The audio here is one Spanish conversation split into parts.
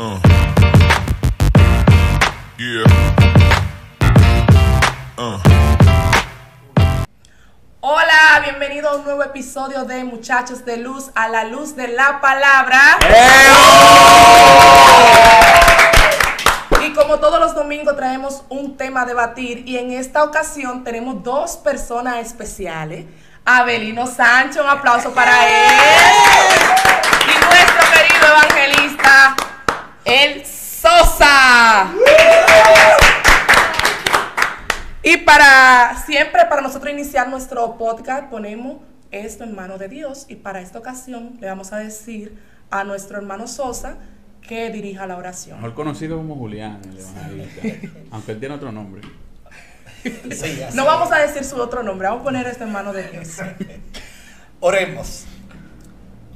Uh. Yeah. Uh. Hola, bienvenido a un nuevo episodio de Muchachos de Luz a la Luz de la Palabra. Y como todos los domingos traemos un tema a debatir y en esta ocasión tenemos dos personas especiales. Abelino Sancho, un aplauso para él. Y nuestro querido evangelista, El Sosa. Y para siempre, para nosotros iniciar nuestro podcast, ponemos esto en manos de Dios. Y para esta ocasión le vamos a decir a nuestro hermano Sosa que dirija la oración. Mejor conocido como Julián, el evangelista. Aunque él tiene otro nombre. Sí, No vamos a decir su otro nombre, vamos a poner esto en manos de Dios. Oremos.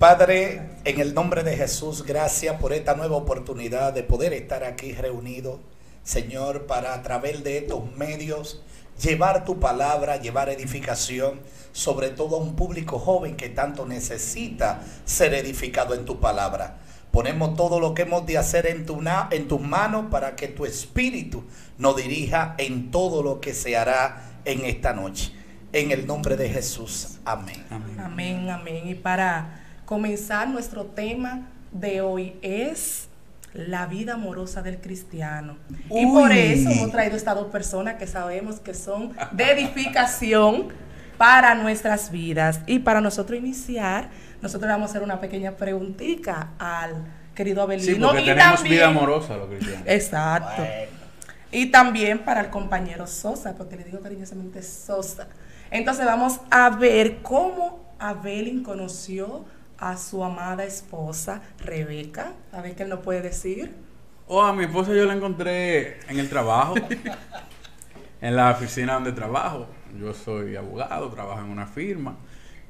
Padre, en el nombre de Jesús, gracias por esta nueva oportunidad de poder estar aquí reunidos, Señor, para a través de estos medios llevar tu palabra, llevar edificación, sobre todo a un público joven que tanto necesita ser edificado en tu palabra. Ponemos todo lo que hemos de hacer en, tu en tus manos para que tu espíritu nos dirija en todo lo que se hará en esta noche. En el nombre de Jesús. Amén. Amén. Amén, amén. Y para comenzar, nuestro tema de hoy es la vida amorosa del cristiano. Y por eso hemos traído estas dos personas que sabemos que son de edificación para nuestras vidas. Y para nosotros iniciar, nosotros le vamos a hacer una pequeña preguntita al querido Abelino. Sí, porque y tenemos también- vida amorosa los cristianos. Exacto. Bueno. Y también para el compañero Sosa, porque le digo cariñosamente Sosa. Entonces vamos a ver cómo Abelín conoció a su amada esposa Rebeca. A ver qué él nos puede decir. Oh, a mi esposa yo la encontré en el trabajo. en la oficina donde trabajo. Yo soy abogado, trabajo en una firma.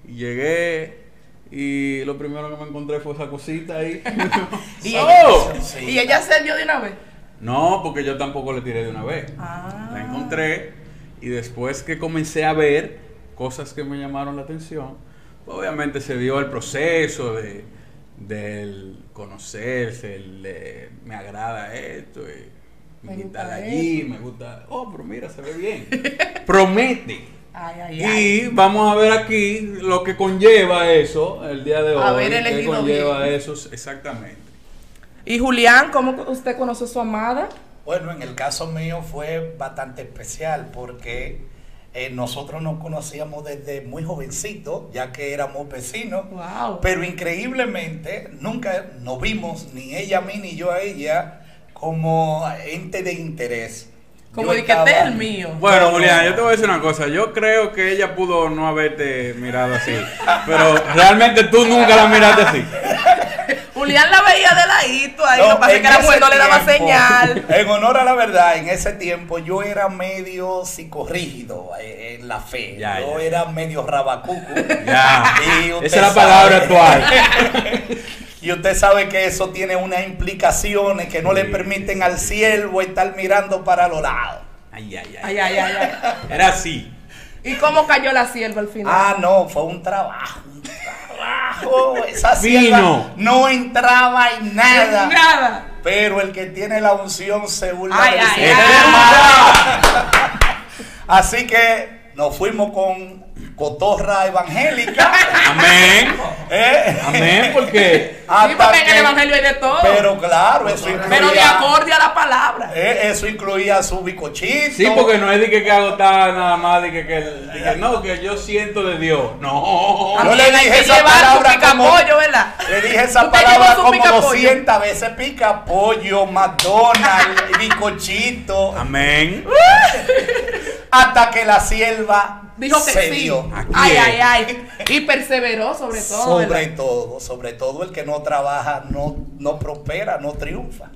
Y llegué y lo primero que me encontré fue esa cosita ahí. Y ¡Oh! ella, Sí. y ella se dio de una vez. No, porque yo tampoco le tiré de una vez. Ah. La encontré y después que comencé a ver cosas que me llamaron la atención, obviamente se dio el proceso de del conocerse, el de, me agrada esto, y me, Me gusta allí, esto. me gusta, oh, pero mira, se ve bien. Promete. Ay, ay, ay. Y vamos a ver aquí lo que conlleva eso el día de hoy. Haber ¿Qué elegido conlleva bien. eso exactamente? Y Julián, ¿cómo usted conoció a su amada? Bueno, en el caso mío fue bastante especial porque eh, nosotros nos conocíamos desde muy jovencitos, ya que éramos vecinos. Wow. Pero increíblemente nunca nos vimos, ni ella a mí ni yo a ella, como ente de interés. Como de que estaba- este es el mío. Bueno, No, Julián, yo te voy a decir una cosa. Yo creo que ella pudo no haberte mirado así. Pero realmente tú nunca la miraste así. Julián la veía de ladito ahí. No, lo que pasa que la mujer ese no le daba señal. En honor a la verdad, en ese tiempo yo era medio psicorrígido eh, en la fe. Ya, yo ya. era medio rabacuco. Ya. Y usted Esa es la palabra actual. Y usted sabe que eso tiene unas implicaciones que no le permiten al siervo estar mirando para los lados. Ay, ay, Ay, ay, ay, ay. Era así. ¿Y cómo cayó la sierva al final? Ah, no, fue un trabajo, un trabajo. Esa sierva no entraba en nada. Nada. Pero el que tiene la unción se burla Ay, ay, ay. Así que nos fuimos con cotorra evangélica. Amén. ¿eh? Amén, porque Sí, Hasta porque en el que- evangelio hay de todo. Pero claro, eso incluía, Pero de acorde a la palabra. eh, eso incluía su bicochito. sí, porque no es de que, que agotar nada más, de que, que, de que no, que yo siento de Dios. No. Yo le dije que esa palabra como- ¿verdad? Le dije esa palabra como picapollo. 200 veces. Pica pollo, McDonald's, bicochito. Amén. Hasta que la sierva Dijo que se sí. dio. Ay, ay, ay. Y perseveró sobre todo. Sobre ¿verdad? todo, sobre todo el que no trabaja no, no prospera, no triunfa.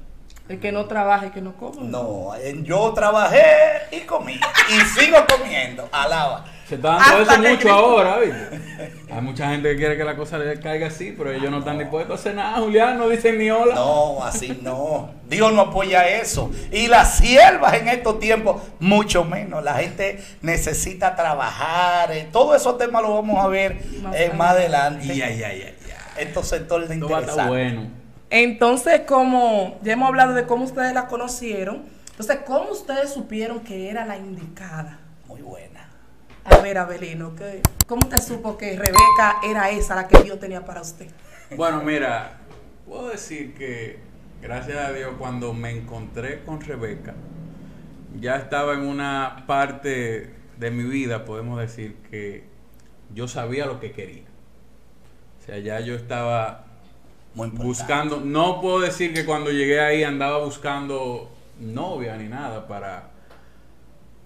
El que no trabaja y que no come. No, yo trabajé y comí. Y sigo comiendo. Alaba. Se está dando Hasta eso mucho Cristo- ahora, ¿viste? Hay mucha gente que quiere que la cosa le caiga así, pero ellos no están dispuestos a hacer nada, Julián, no dicen ni hola. No, así no. Dios no apoya eso. Y las siervas en estos tiempos, mucho menos. La gente necesita trabajar. eh, Todos esos temas los vamos a ver Más eh, más adelante. Ay, ay, ay, ay. Estos sectores de interesantes. bueno. Entonces, como ya hemos hablado de cómo ustedes la conocieron, entonces, ¿cómo ustedes supieron que era la indicada? Muy buena. A ver, Abelino, ¿qué- ¿cómo usted supo que Rebeca era esa la que Dios tenía para usted? Bueno, mira, puedo decir que gracias a Dios cuando me encontré con Rebeca, ya estaba en una parte de mi vida, podemos decir que yo sabía lo que quería. O sea, ya yo estaba Muy buscando, no puedo decir que cuando llegué ahí andaba buscando novia ni nada para,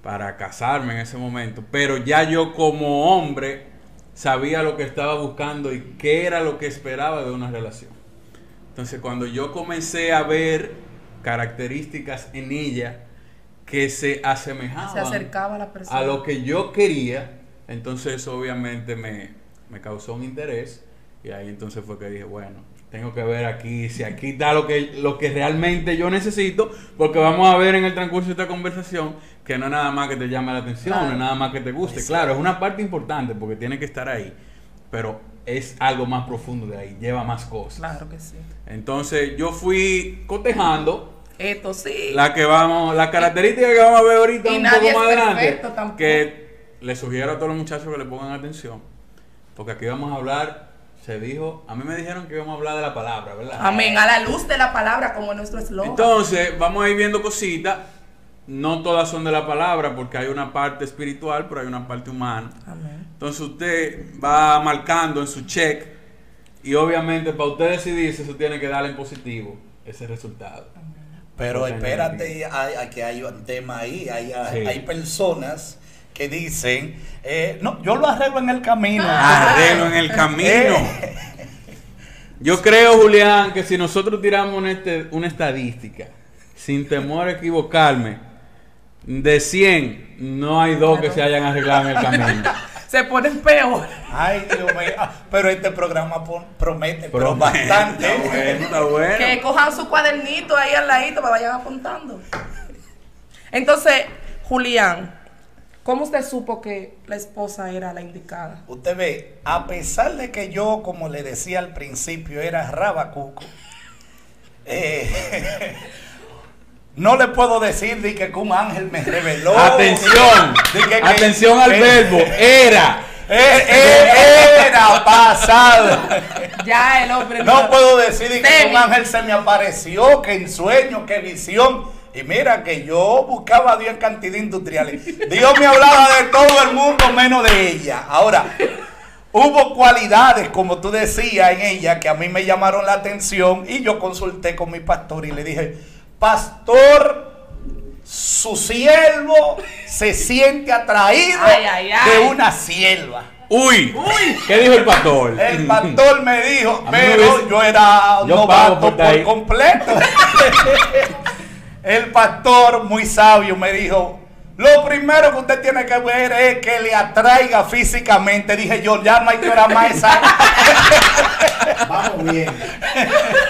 para casarme en ese momento, pero ya yo como hombre sabía lo que estaba buscando y qué era lo que esperaba de una relación. Entonces cuando yo comencé a ver características en ella que se asemejaban Se acercaba a la persona. a lo que yo quería, entonces obviamente me, me causó un interés y ahí entonces fue que dije, bueno, tengo que ver aquí si aquí está lo que, lo que realmente yo necesito, porque vamos a ver en el transcurso de esta conversación que no es nada más que te llame la atención, Claro. no es nada más que te guste. Claro, es una parte importante porque tiene que estar ahí, pero es algo más profundo de ahí, lleva más cosas. Claro que sí. Entonces yo fui cotejando Esto sí. la que vamos, la característica que vamos a ver ahorita Y un nadie poco más adelante, que le sugiero a todos los muchachos que le pongan atención, porque aquí vamos a hablar, se dijo, a mí me dijeron que íbamos a hablar de la palabra, ¿verdad? Amén. A la luz de la palabra, como nuestro eslogan. Entonces, vamos a ir viendo cositas, no todas son de la palabra, porque hay una parte espiritual, pero hay una parte humana. Amén. Entonces usted va marcando en su check y obviamente para usted decidir si eso tiene que darle en positivo ese resultado. Pero espérate, hay, hay que hay un tema ahí. Hay, hay, Sí. hay personas que dicen, eh, no, yo lo arreglo en el camino. Arreglo en el camino. Eh, Yo creo, Julián, que si nosotros tiramos una, este- una estadística, sin temor a equivocarme, de 100, no hay dos que se hayan arreglado en el camino. Se ponen peor. Ay, Dios mío. Ah, Pero este programa promete, pero bastante. Está bueno, está bueno. Que cojan su cuadernito ahí al ladito para vayan apuntando. Entonces, Julián, ¿cómo usted supo que la esposa era la indicada? Usted ve, a pesar de que yo, como le decía al principio, era rabacuco, eh, no le puedo decir de que un ángel me reveló. Atención, de que- que- atención al eh, verbo, era. eh, eh, era pasado. Ya el hombre No puedo decir de que un ángel se me apareció, que en sueño, que visión. Y mira que yo buscaba a Dios en cantidad industrial. Dios me hablaba de todo el mundo menos de ella. Ahora, hubo cualidades, como tú decías, en ella que a mí me llamaron la atención y yo consulté con mi pastor y le dije, pastor, su siervo se siente atraído Ay, ay, ay. de una sierva. Uy, ¿qué dijo el pastor? El pastor me dijo, pero hubiese- yo era Yo novato por completo. El pastor, muy sabio, me dijo, lo primero que usted tiene que ver es que le atraiga físicamente. Dije yo, ya no hay que orar más esa. Vamos bien.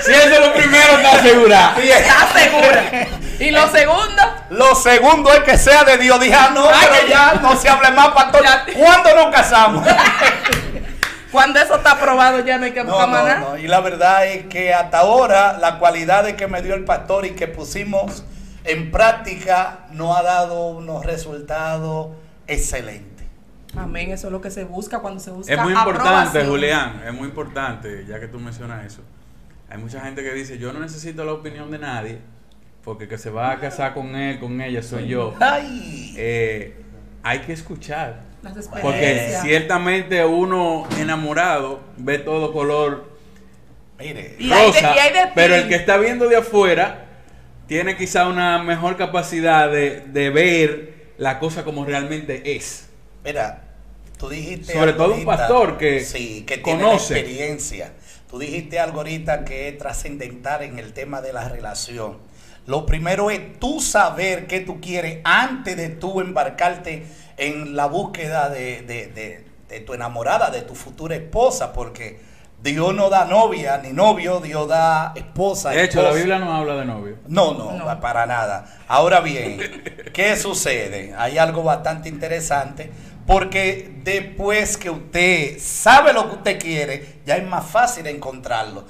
Si eso es lo primero, está asegurado. ¿Está segura? ¿Y lo segundo? Lo segundo es que sea de Dios. Dije, ah, no, Ay, pero que- ya no se hable más, pastor. ¿Cuándo nos casamos? Cuando eso está aprobado ya no hay que No, buscar más no, nada. no. Y la verdad es que hasta ahora la cualidad de que me dio el pastor y que pusimos en práctica no ha dado unos resultados excelentes. Amén, eso es lo que se busca cuando se busca Es muy importante, aprobación. Julián, es muy importante, ya que tú mencionas eso. Hay mucha gente que dice, yo no necesito la opinión de nadie, porque que se va a casar con él, con ella, soy yo. Ay, Eh, hay que escuchar. Las Porque ciertamente uno enamorado ve todo color mire, Y hay de- rosa, y hay de ti. pero el que está viendo de afuera tiene quizá una mejor capacidad de, de ver la cosa como realmente es. mira, tú dijiste Sobre todo un pastor que sí, que tiene conoce. experiencia. Tú dijiste algo ahorita que es trascendental en el tema de la relación. Lo primero es tú saber qué tú quieres antes de tú embarcarte en la búsqueda de, de- de- de tu enamorada, de tu futura esposa, porque Dios no da novia ni novio, Dios da esposa. De hecho, la. Biblia no habla de novio. No, no, No. para nada. Ahora bien, ¿qué sucede? Hay algo bastante interesante porque después que usted sabe lo que usted quiere, ya es más fácil encontrarlo.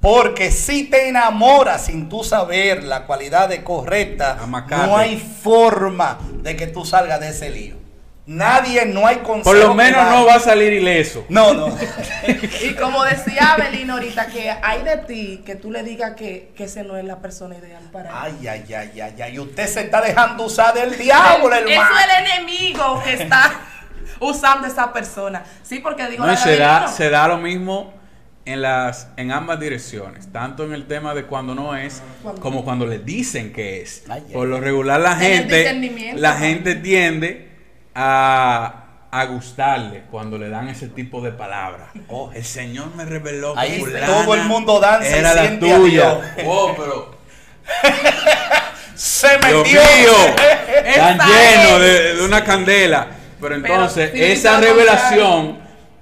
Porque si te enamoras sin tú saber la cualidad de correcta, Amacate. no hay forma de que tú salgas de ese lío. Nadie, no hay consejo. Por lo menos no va a salir ileso. No, no. Y como decía Abelino ahorita, que hay de ti que tú le digas que, que ese no es la persona ideal para él. Ay, ay, ay, ay, ay. Usted se está dejando usar del diablo, Eso hermano. es el enemigo que está usando esa persona. Sí, porque digo, No, la se da, se da lo mismo en las en ambas direcciones, tanto en el tema de cuando no es como cuando le dicen que es. Ay, ay, Por lo regular la gente la gente tiende a, a gustarle cuando le dan ese tipo de palabras. Oh. el Señor me reveló que Ahí todo el mundo danza y era la siente a tuya. Dios. Oh, pero Se Dios metió. mío, tan lleno de, de una candela. Pero entonces, esa revelación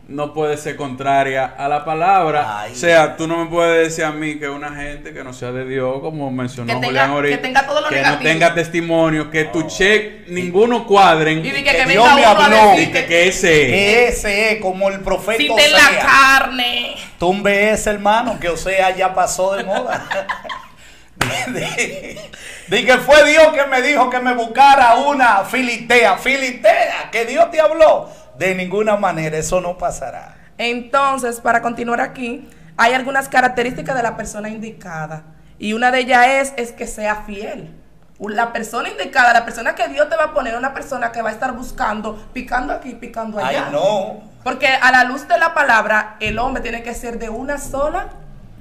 no puede ser contraria a la palabra. Ay. O sea, tú no me puedes decir a mí que una gente que no sea de Dios, como mencionó Que tenga- Julián ahorita, que tenga todo lo que no tenga testimonio, que tu check ninguno cuadren, Y que que, que Dios me habló. y que, ese es. Que ese es como el profeta si te la carne. Tumbe ese hermano, que Osea ya pasó de moda. Di di que fue Dios que me dijo que me buscara una filitea. Filitea, que Dios te habló. De ninguna manera, eso no pasará. Entonces, para continuar aquí, hay algunas características de la persona indicada. Y una de ellas es, es que sea fiel. La persona indicada, la persona que Dios te va a poner, una persona que va a estar buscando, picando aquí, picando allá. Ay, no. Porque a la luz de la palabra, el hombre tiene que ser de una sola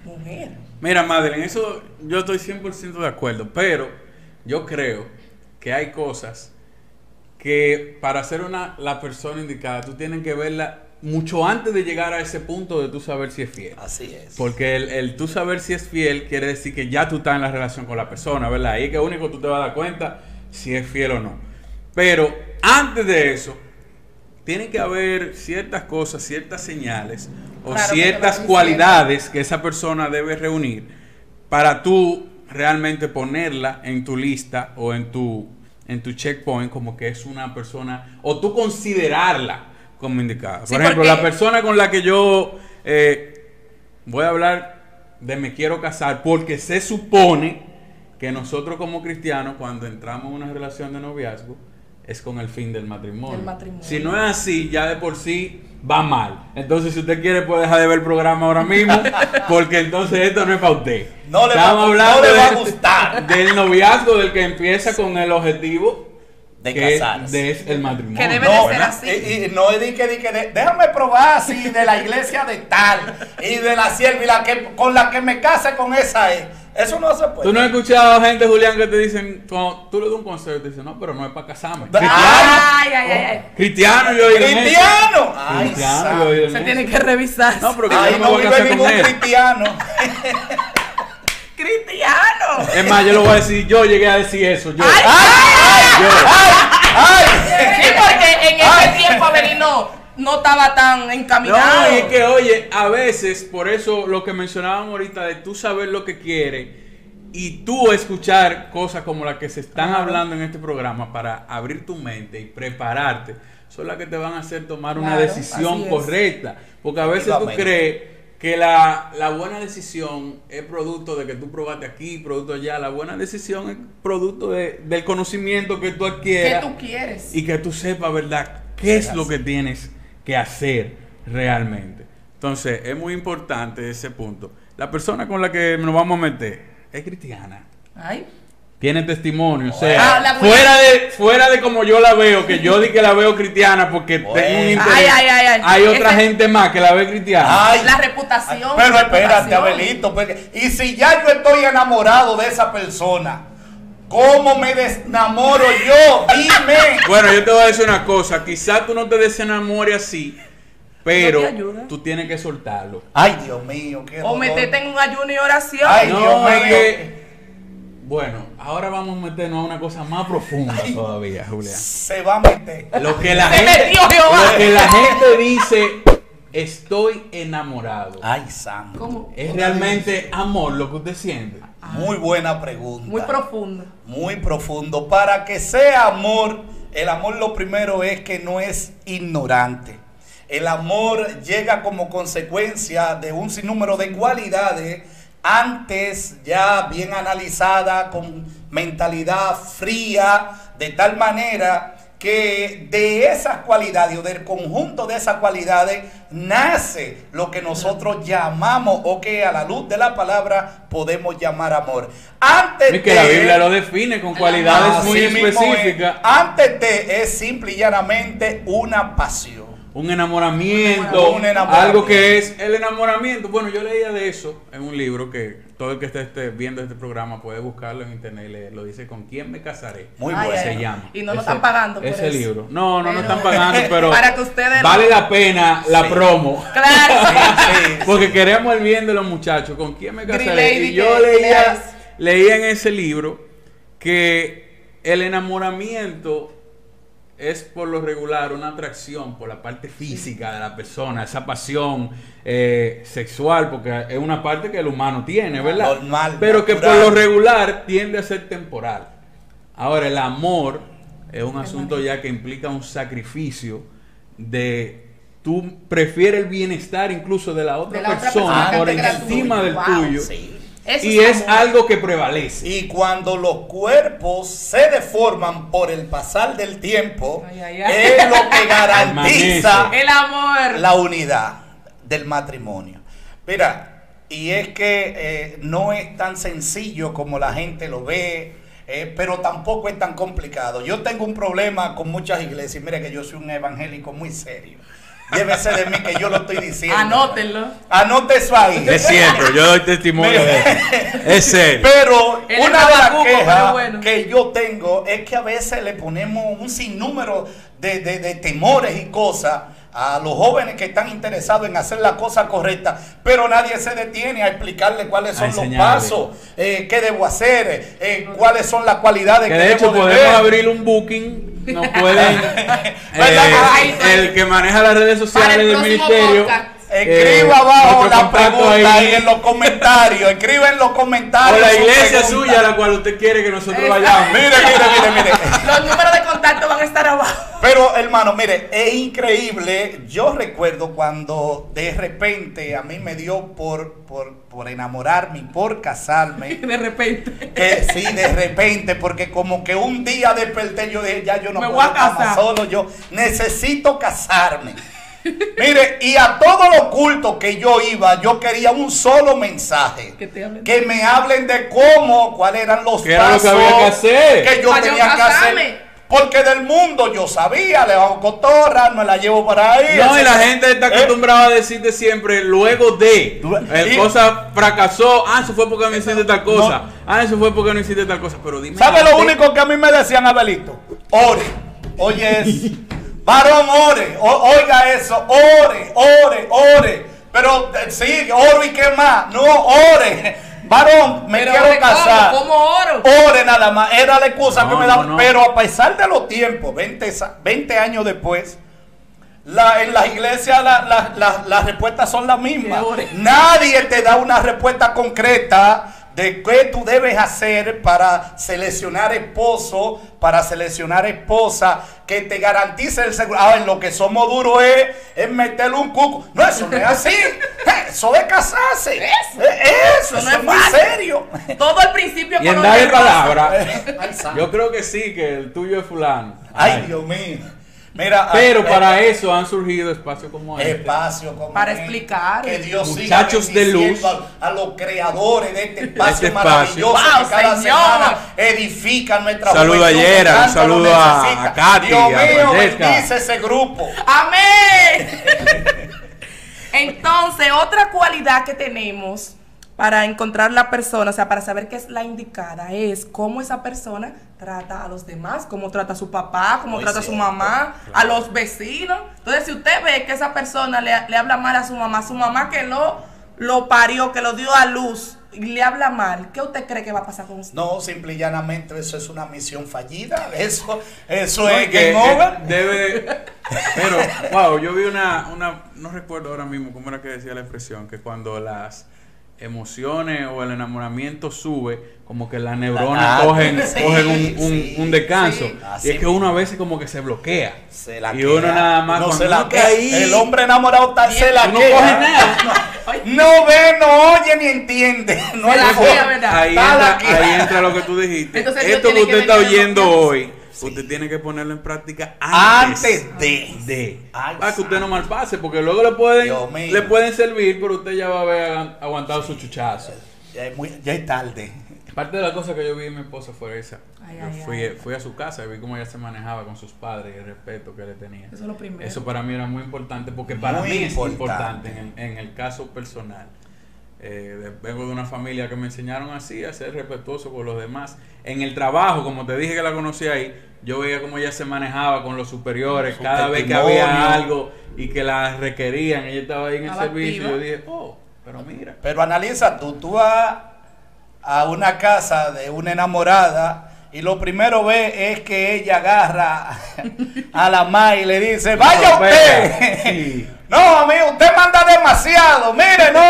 mujer. Mira, Madeline, eso yo estoy 100% de acuerdo, pero yo creo que hay cosas que para ser una la persona indicada, tú tienes que verla mucho antes de llegar a ese punto de tú saber si es fiel. Así es. Porque el, el tú saber si es fiel quiere decir que ya tú estás en la relación con la persona, ¿verdad? Ahí que único tú te vas a dar cuenta si es fiel o no. Pero antes de eso, tiene que haber ciertas cosas, ciertas señales o Claro, ciertas cualidades que esa persona debe reunir para tú realmente ponerla en tu lista o en tu en tu checkpoint como que es una persona o tú considerarla como indicada. Por Sí, ejemplo, porque- la persona con la que yo eh, voy a hablar de me quiero casar porque se supone que nosotros como cristianos cuando entramos en una relación de noviazgo es con el fin del matrimonio. Si no es así, ya de por sí va mal. Entonces, si usted quiere, puede dejar de ver el programa ahora mismo, porque entonces esto no es para usted. No le va- Estamos no hablando le va a de- gustar. del noviazgo, del que empieza con el objetivo De que casarse. es el matrimonio. Que debe de No, ser ¿verdad? así. Y, y no es de que, de que de- déjame probar si de la iglesia de tal y de la sierva y la que con la que me case con esa es. Eso no se puede. Tú no has escuchado gente, Julián, que te dicen, cuando tú le das un consejo, te dicen, no, pero no es para casarme. Ah. Cristiano, Ay, ay, ay, ay. cristiano, yo oí de. ¡Cristiano! Ay, Cristiano, yo de Se tiene que revisar. No, pero que Ay, yo no no me voy a vive casar con ningún cristiano. Cristiano. Es más, yo lo voy a decir, yo llegué a decir eso. Yo. Ay, Yo. ¡Ay! Sí, porque en ese tiempo Avelino no estaba tan encaminado. No, y es que, oye, a veces, por eso lo que mencionábamos ahorita de tú saber lo que quieres y tú escuchar cosas como las que se están hablando en este programa para abrir tu mente y prepararte, son las que te van a hacer tomar una decisión correcta. Porque a veces tú crees que la, la buena decisión es producto de que tú probaste aquí, producto allá. La buena decisión es producto de- del conocimiento que tú ¿Qué adquieras tú quieres? y que tú sepas, ¿verdad?, qué es lo que tienes que hacer realmente. Entonces, es muy importante ese punto. La persona con la que nos vamos a meter es cristiana. Ay. Tiene testimonio, o sea, Ah, fuera de fuera de como yo la veo, que yo di que la veo cristiana porque Bueno. tengo un interés. Ay, ay, ay, ay. Hay otra Ese- gente más que la ve cristiana. Ay. La reputación. Pero la espérate, reputación. Abelito. porque- y si ya yo estoy enamorado de esa persona, ¿cómo me desenamoro yo? Dime. Bueno, yo te voy a decir una cosa, quizás tú no te desenamores así, pero No tú tienes que soltarlo. Ay, Dios mío, qué O dolor. meterte en un ayuno y oración. Ay, No, Dios es mío. que- bueno, ahora vamos a meternos a una cosa más profunda todavía, Julián. Se va a meter. Lo que la Se gente, metió Jehová. lo que la gente dice, estoy enamorado. Ay, santo. ¿Cómo? Es realmente amor lo que usted siente. Muy buena pregunta. Muy profundo. Muy profundo. Para que sea amor, el amor lo primero es que no es ignorante. El amor llega como consecuencia de un sinnúmero de cualidades antes ya bien analizada, con mentalidad fría, de tal manera que de esas cualidades o del conjunto de esas cualidades nace lo que nosotros llamamos o que a la luz de la palabra podemos llamar amor. Antes Es que de- la Biblia lo define con cualidades Así muy es. específicas. Antes de es simple y llanamente una pasión. Un enamoramiento, Un enamoramiento. algo que es el enamoramiento. Bueno, yo leía de eso en un libro que todo el que esté, esté viendo este programa puede buscarlo en internet y leerlo. Dice ¿Con quién me casaré? Muy bueno. se llama. Y no nos Ese- están pagando por Ese eso. libro. No, no nos Pero- están pagando, pero Para que ustedes vale lo- la pena la Sí. promo. Claro. Sí, sí. Porque queremos el bien de los muchachos. ¿Con quién me casaré? Y yo leía, leía en ese libro que el enamoramiento es por lo regular una atracción por la parte física de la persona, esa pasión eh, sexual, porque es una parte que el humano tiene, ¿verdad? Normal, Pero que por lo regular tiende a ser temporal. Ahora, el amor es un asunto ya que implica un sacrificio de tú prefieres el bienestar incluso de la otra De la otra persona persona por encima del Wow, tuyo. Sí. Eso y es algo que prevalece. Y cuando los cuerpos se deforman por el pasar del tiempo, Ay, ay, ay. es lo que garantiza. El amor. la unidad del matrimonio. Mira, y es que eh, no es tan sencillo como la gente lo ve, eh, pero tampoco es tan complicado. Yo tengo un problema con muchas iglesias. Mira que yo soy un evangélico muy serio. Llévese de mí que yo lo estoy diciendo. Anótenlo. Anote eso ahí. Es cierto, yo doy testimonio de eso. Es. Pero Él una de las quejas bueno. que yo tengo es que a veces le ponemos un sinnúmero de, de- de temores y cosas a los jóvenes que están interesados en hacer la cosa correcta, pero nadie se detiene a explicarle cuáles son los pasos, eh, qué debo hacer, eh, cuáles son las cualidades Que que, de hecho debo de podemos ver. abrir un booking. Nos pueden. Eh, el que maneja las redes sociales el del ministerio. podcast. Escriba eh, abajo la pregunta ahí. ahí en los comentarios. Escriba en los comentarios. O la iglesia suya a la cual usted quiere que nosotros vayamos. Mire, mire, mire, mire. Los números de contacto van a estar abajo. Pero hermano, mire, es increíble. Yo recuerdo cuando de repente a mí me dio por, por, por enamorarme y por casarme. De repente. Que sí, de repente, porque como que un día desperté, yo dije, ya yo no Me puedo voy a casar. solo, yo necesito casarme. Mire, y a todos los cultos que yo iba, yo quería un solo mensaje. Que te hablen. Que me hablen de cómo, cuáles eran los ¿Qué era lo que pasos había que hacer? que yo tenía que hacer. Porque del mundo yo sabía, le hago cotorra, me la llevo por ahí. No, y la gente está Eh, acostumbrada a decirte siempre, luego de, el Y- cosa fracasó, ah, eso fue porque no hiciste tal cosa, No. ah, eso fue porque no hiciste tal cosa, pero dime. ¿Sabe lo único que a mí me decían, Abelito? Ore. Oye, es, varón, ore. O- oiga eso, ore, ore, ore. Pero eh, sí, oro y qué más. No, ore. Varón, me Pero quiero casar. ¿Cómo oro? Ore nada más. Era la excusa No, que me daban. no. Pero a pesar de los tiempos, 20, sa- 20 años después, la- en las iglesias la- la- la- las respuestas son las mismas. Nadie te da una respuesta concreta de qué tú debes hacer para seleccionar esposo, para seleccionar esposa, que te garantice el seguro. Ah, en lo que somos duros es, es meterle un cuco. No, eso no es así. Eso de casarse. Eso. Eh, Eso, Eso no es muy fácil. serio. Todo al principio Y en rosa. palabra, yo creo que sí, que el tuyo es fulano. Ay, Dios mío. Mira, Pero eh, para eh, eso han surgido espacios como este. espacio como Para este, explicar. que Dios siga Muchachos de bendiciendo luz. a, a los creadores de este espacio Este espacio. maravilloso Wow, que cada Señor. semana edifica nuestra Saludo a juventud Yera, un saludo a- Katy, Dios a mío, Francesca. bendice ese grupo. Amén. Entonces, otra cualidad que tenemos para encontrar la persona, o sea, para saber qué es la indicada, es cómo esa persona trata a los demás, cómo trata a su papá, cómo Muy trata a su mamá, a los vecinos. Entonces, si usted ve que esa persona le, le habla mal a su mamá, su mamá que lo, lo parió, que lo dio a luz, y le habla mal, ¿qué usted cree que va a pasar con usted? No, simple y llanamente eso es una misión fallida. Eso, eso No, es que, game over. debe pero wow yo vi una una no recuerdo ahora mismo cómo era que decía la expresión que cuando las emociones o el enamoramiento sube, como que las neuronas cogen, sí, cogen un, un- sí. un descanso. Sí. Y es que uno a veces como que se bloquea. Se la y uno queda. nada más No se la ahí, El hombre enamorado está, se la no queda. coges nada. No ve, no oye ni entiende. No Se la queda, ¿verdad? Ahí entra, queda. ahí entra lo que tú dijiste. Entonces, Esto que usted está oyendo hoy, Sí. usted tiene que ponerlo en práctica antes, Antes de. de. Ay, para que usted no malpase, porque luego le pueden, le pueden servir, pero usted ya va a haber agu- aguantado su chuchazo. Ya es, muy- ya es tarde. Parte de la cosa que yo vi en mi esposa fue esa. Ay, Yo ay, fui, ay. fui a su casa y vi cómo ella se manejaba con sus padres y el respeto que le tenía. Eso es lo primero. Eso para mí era muy importante porque para Muy mí es importante. importante en el, en el caso personal. Eh, vengo de una familia que me enseñaron así a ser respetuoso con los demás. En el trabajo, como te dije que la conocí ahí, yo veía cómo ella se manejaba con los superiores Su cada vez que había algo y que la requerían. Ella estaba ahí en el servicio activa. yo dije, oh, pero mira. Pero analiza tú, tú vas a una casa de una enamorada y lo primero ve es que ella agarra a la madre y le dice, vaya usted. sí. No, amigo, usted manda demasiado. Mire, no.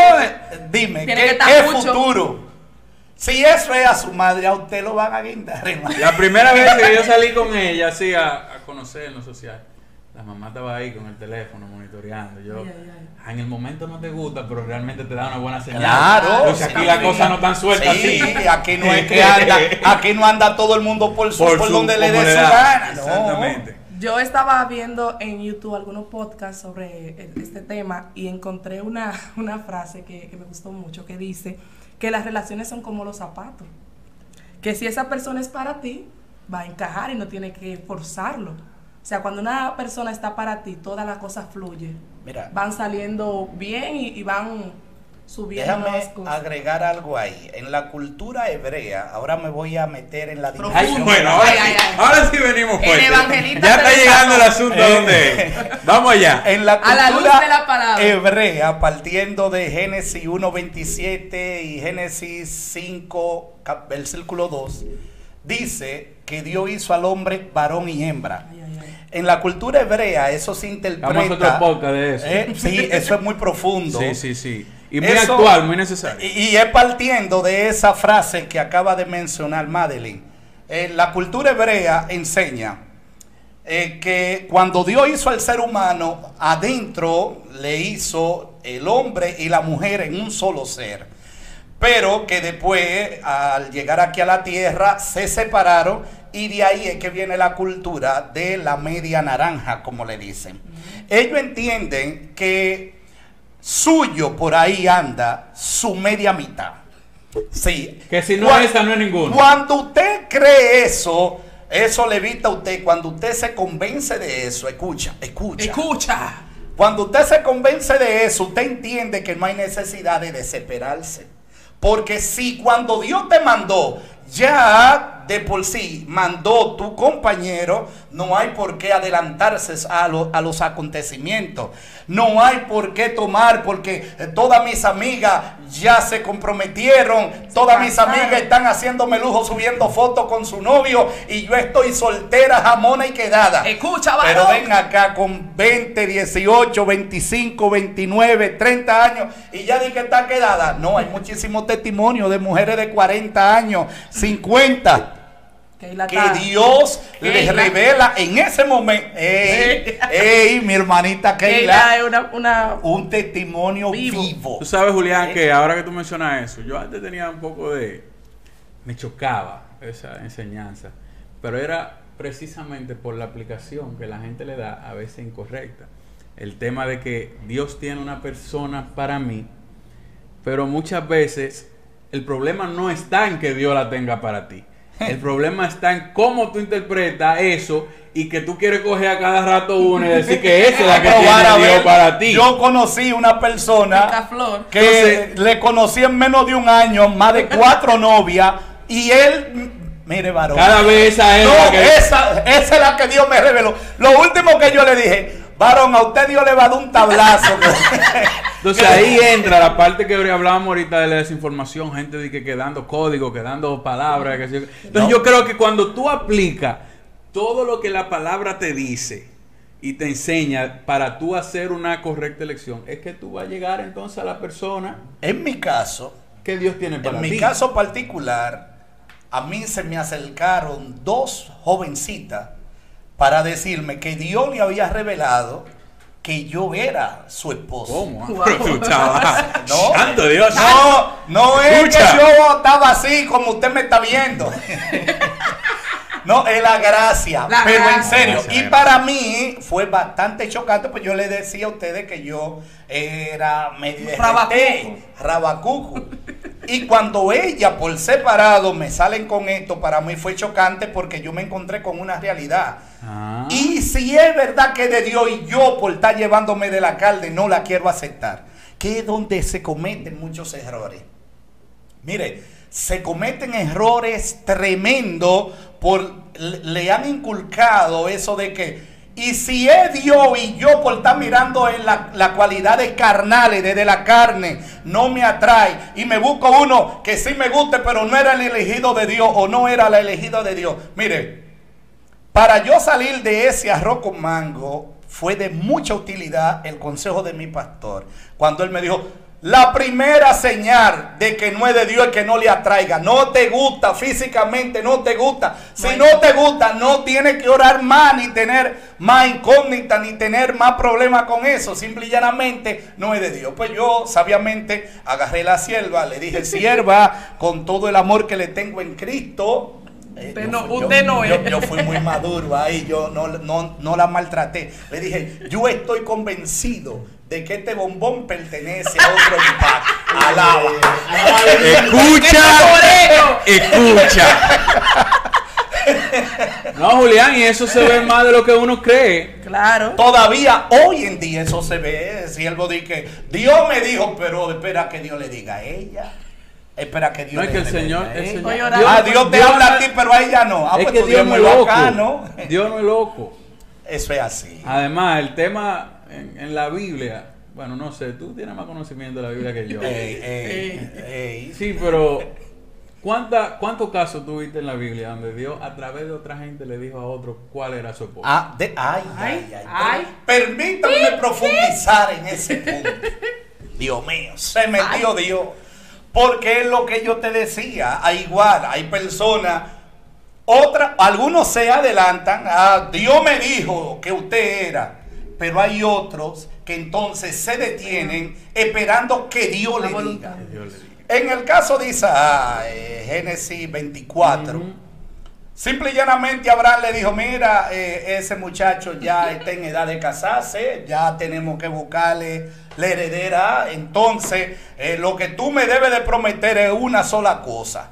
Dime, Tiene ¿qué, que estar qué mucho. futuro? Si eso es a su madre, a usted lo van a guindar, hermano. La primera vez que yo salí con ella, así a, a conocer en lo social, la mamá estaba ahí con el teléfono monitoreando. Yo. "Ah, en el momento no te gusta, pero realmente te da una buena señal. Claro. Entonces aquí sí. las cosas no están sueltas Sí, así. aquí no es que anda, aquí no anda todo el mundo por su, por, su- donde le dé su gana. no. Exactamente. Yo estaba viendo en YouTube algunos podcasts sobre este tema y encontré una, una frase que, que me gustó mucho que dice que las relaciones son como los zapatos. Que si esa persona es para ti, va a encajar y no tiene que forzarlo. O sea, cuando una persona está para ti, todas las cosas fluyen. Mira, Van saliendo bien y, y van subiendo déjame cosas. agregar algo ahí. En la cultura hebrea, ahora me voy a meter en la dimensión. bueno, ahora, Ay, sí, ay, ay. ahora sí venimos El fuerte. evangelista Ya está llegando el asunto a donde es. Vamos allá. En la A la cultura luz de la palabra. hebrea, partiendo de Génesis 1.27 y Génesis 5, cap- versículo 2, dice que Dios hizo al hombre varón y hembra. Ay, ay, ay. En la cultura hebrea eso se interpreta. Vamos a otro podcast de eso. Eh, sí, eso es muy profundo. Sí, sí, sí. Y muy Eso- actual, muy necesario. Y, y es partiendo de esa frase que acaba de mencionar Madeline. Eh, la cultura hebrea enseña eh, que cuando Dios hizo al ser humano, adentro le hizo el hombre y la mujer en un solo ser. Pero que después, al llegar aquí a la tierra, se separaron y de ahí es que viene la cultura de la media naranja, como le dicen. Ellos entienden que suyo por ahí anda su media mitad. Sí. Que si no Cuan- esa, no es ninguno. Cuando usted cree eso, eso le evita a usted. Cuando usted se convence de eso, escucha, escucha. Escucha. Cuando usted se convence de eso, usted entiende que no hay necesidad de desesperarse. Porque si cuando Dios te mandó, ya de por sí mandó tu compañero, no hay por qué adelantarse a, lo- a los acontecimientos. No hay por qué tomar, porque eh, todas mis amigas ya se comprometieron, todas mis amigas están haciéndome lujo subiendo fotos con su novio y yo estoy soltera, jamona y quedada. Escucha, Pero varón. ven acá con 20, 18, 25, 29, 30 años y ya di que está quedada. No, hay muchísimos testimonios de mujeres de 40 años, 50, Que Dios les Keila. revela en ese momento. ¡Ey! ¡Ey, mi hermanita Keila Keila! es una, una Un testimonio Vivo. vivo. Tú sabes, Julián, Eh. que ahora que tú mencionas eso, yo antes tenía un poco de... Me chocaba esa enseñanza, pero era precisamente por la aplicación que la gente le da a veces incorrecta. El tema de que Dios tiene una persona para mí, pero muchas veces el problema no está en que Dios la tenga para ti. El problema está en cómo tú interpretas eso y que tú quieres coger a cada rato una y decir que esa es la que tiene Dios ver, para ti. Yo conocí una persona que Entonces- le conocí en menos de un año, más de cuatro novias, y él, mire, varón. Cada vez esa es No, la que... esa, esa es la que Dios me reveló. Lo último que yo le dije, varón, a usted Dios le va a dar un tablazo. Entonces ahí entra la parte que hablábamos ahorita de la desinformación, gente de que quedando código, quedando palabras. que. Entonces No. yo creo que cuando tú aplicas todo lo que la palabra te dice y te enseña para tú hacer una correcta elección, es que tú vas a llegar entonces a la persona En mi caso, que Dios tiene para en ti. mi caso particular, a mí se me acercaron dos jovencitas para decirme que Dios le había revelado que yo era su esposo. ¿Cómo? Wow. Pero tú, chaval. No. Santo Dios. No, no es Escucha. que yo estaba así como usted me está viendo. No, es la gracia, La pero en gracia. serio. Gracias, Y gracias. para mí fue bastante chocante, pues yo le decía a ustedes que yo era medio Rabacuco. Rabacuco. Y cuando ella por separado me salen con esto, para mí fue chocante porque yo me encontré con una realidad. Ah. Y si es verdad que de Dios y yo por estar llevándome de la carne no la quiero aceptar, que es donde se cometen muchos errores. Mire, se cometen errores tremendos por le, han inculcado eso de que y si es Dios y yo por estar mirando en la, las cualidades carnales desde la carne no me atrae y me busco uno que sí me guste pero no era el elegido de Dios o no era la elegida de Dios. Mire, para yo salir de ese arroz con mango, fue de mucha utilidad el consejo de mi pastor. Cuando él me dijo, la primera señal de que no es de Dios es que no le atraiga. No te gusta físicamente, no te gusta. Si no te gusta, no tienes que orar más, ni tener más incógnita, ni tener más problemas con eso. Simple y llanamente no es de Dios. Pues yo sabiamente agarré la sierva, le dije, sierva, con todo el amor que le tengo en Cristo. Eh, Usted yo no- fui- usted no yo- es. yo fui muy maduro ahí, yo no, no, no la maltraté. Le dije, yo estoy convencido de que este bombón pertenece a otro impacto. Alaba. Escucha. Escucha. No, Julián, y eso se ve más de lo que uno cree. Claro. Todavía hoy en día eso se ve. El siervo dice que Dios me dijo, pero espera que Dios le diga a ella. Espera que Dios No es que el Señor, el ella. Señor- Ah, Dios te Dios habla no- a ti, pero a ella no. Ah, es pues que tu Dios no es muy loco. bacano. Dios no es loco. Eso es así. Además, el tema en, en la Biblia, bueno, no sé, tú tienes más conocimiento de la Biblia que yo. Ey, ey, ey. Sí, pero ¿cuánta, ¿cuántos casos tuviste en la Biblia donde Dios a través de otra gente le dijo a otro cuál era su esposa? Ah, de, ay, ay, Ay, ay, ay. Permítanme profundizar en ese punto. Dios mío, se metió Dios. Porque es lo que yo te decía. Hay igual, hay personas, otras, algunos se adelantan. Ah, Dios me dijo que usted era. Pero hay otros que entonces se detienen esperando que Dios le diga. Que Dios le diga. En el caso de Isaac, Génesis 24. Ujú. Simple y llanamente Abraham le dijo, mira, eh, ese muchacho ya está en edad de casarse, ya tenemos que buscarle la heredera, entonces eh, lo que tú me debes de prometer es una sola cosa,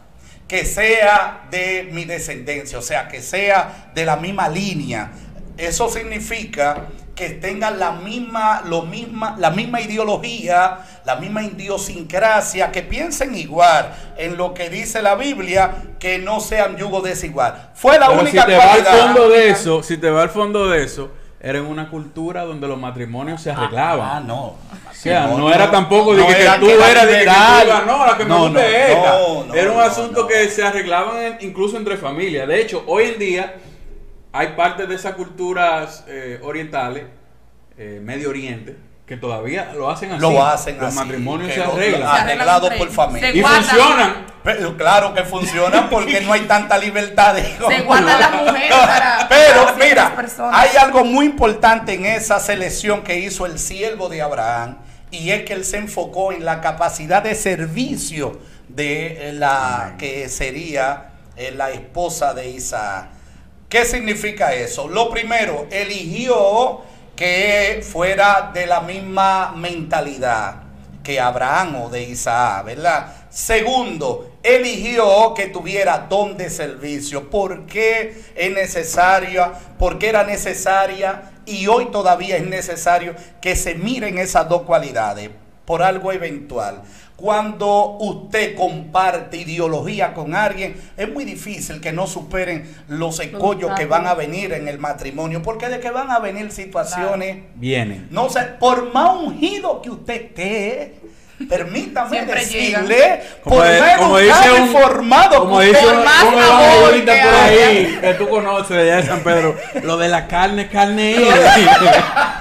que sea de mi descendencia, o sea, que sea de la misma línea. Eso significa que tengan la misma, lo misma, la misma ideología, la misma idiosincrasia, que piensen igual en lo que dice la Biblia, que no sean yugo desigual. Fue la Pero si única te va al cualidad. fondo de eso, si te va al fondo de eso, era en una cultura donde los matrimonios se arreglaban. Ah, no. O sea, no, era tampoco de no que, era tú que era eras de que tú no, la que me No, gusta era un asunto que se arreglaban en- incluso entre familias. De hecho, hoy en día hay partes de esas culturas eh, orientales, eh, Medio Oriente, que todavía lo hacen así. Lo hacen Los así, matrimonios se arreglan. lo- Se arreglan arreglado entre por familia. Se y guardan- funcionan. Pero claro que funciona porque no hay tanta libertad de Se guardan las mujeres para- Pero para mira, personas. hay algo muy importante en esa selección que hizo el siervo de Abraham y es que él se enfocó en la capacidad de servicio de eh, la que sería la esposa de Isaac. ¿Qué significa eso? Lo primero, eligió que fuera de la misma mentalidad que Abraham o de Isaac, ¿verdad? Segundo, eligió que tuviera don de servicio. ¿Por qué es necesaria? ¿Por qué era necesaria? Y hoy todavía es necesario que se miren esas dos cualidades por algo eventual. Cuando usted comparte ideología con alguien, es muy difícil que no superen los escollos que van a venir en el matrimonio, porque de que van a venir situaciones Vienen. no sé, por más ungido que usted esté, permítame Siempre decirle, Como, por como dice un, formado, como dice usted- un, más un evangelista por ahí que tú conoces de allá de San Pedro, lo de la carne, carne.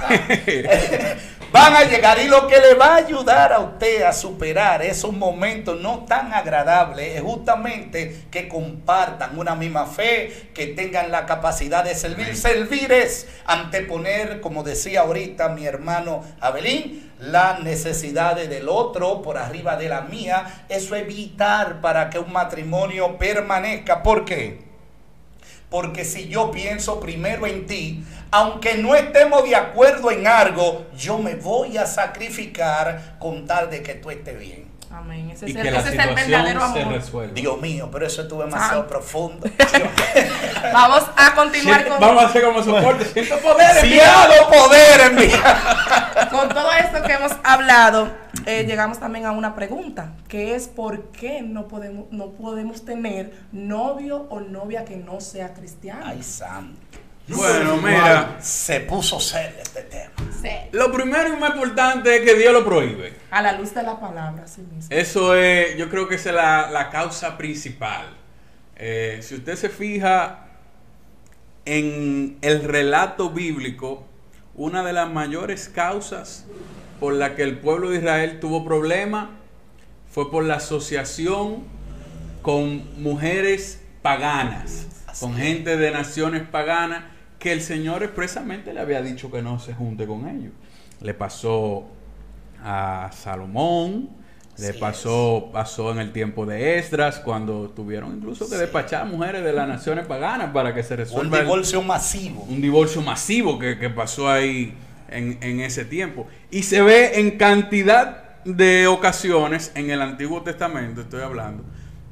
van a llegar y lo que le va a ayudar a usted a superar esos momentos no tan agradables es justamente que compartan una misma fe, que tengan la capacidad de servir. Servir es anteponer, como decía ahorita mi hermano Abelín, las necesidades del otro por arriba de la mía. Eso evitar para que un matrimonio permanezca. ¿Por qué? Porque si yo pienso primero en ti, aunque no estemos de acuerdo en algo, yo me voy a sacrificar con tal de que tú estés bien. Amén. Ese y es, que el, la ese es el verdadero situación se amor. Dios mío, pero eso estuvo demasiado Ah. profundo. Vamos a continuar Siento- con, Vamos a hacer como soporte. Siento poder. Demasiado poder en mí. con todo esto que hemos hablado. eh, llegamos también a una pregunta, que es por qué no podemos, no podemos tener novio o novia que no sea cristiano. Ay, Sam. Bueno, mira. Se puso serio este tema. Sí. Lo primero y más importante es que Dios lo prohíbe. A la luz de la palabra, así mismo. Eso es, yo creo que esa es la, la causa principal. Eh, si usted se fija en el relato bíblico, una de las mayores causas por la que el pueblo de Israel tuvo problemas fue por la asociación con mujeres paganas, Así con gente de naciones paganas, que el Señor expresamente le había dicho que no se junte con ellos. Le pasó a Salomón, le pasó, pasó en el tiempo de Esdras, cuando tuvieron incluso que Sí. despachar mujeres de las naciones paganas para que se Un resuelva el- divorcio masivo. un divorcio masivo que, que pasó ahí en, en ese tiempo. Y se ve en cantidad de ocasiones en el Antiguo Testamento, estoy hablando,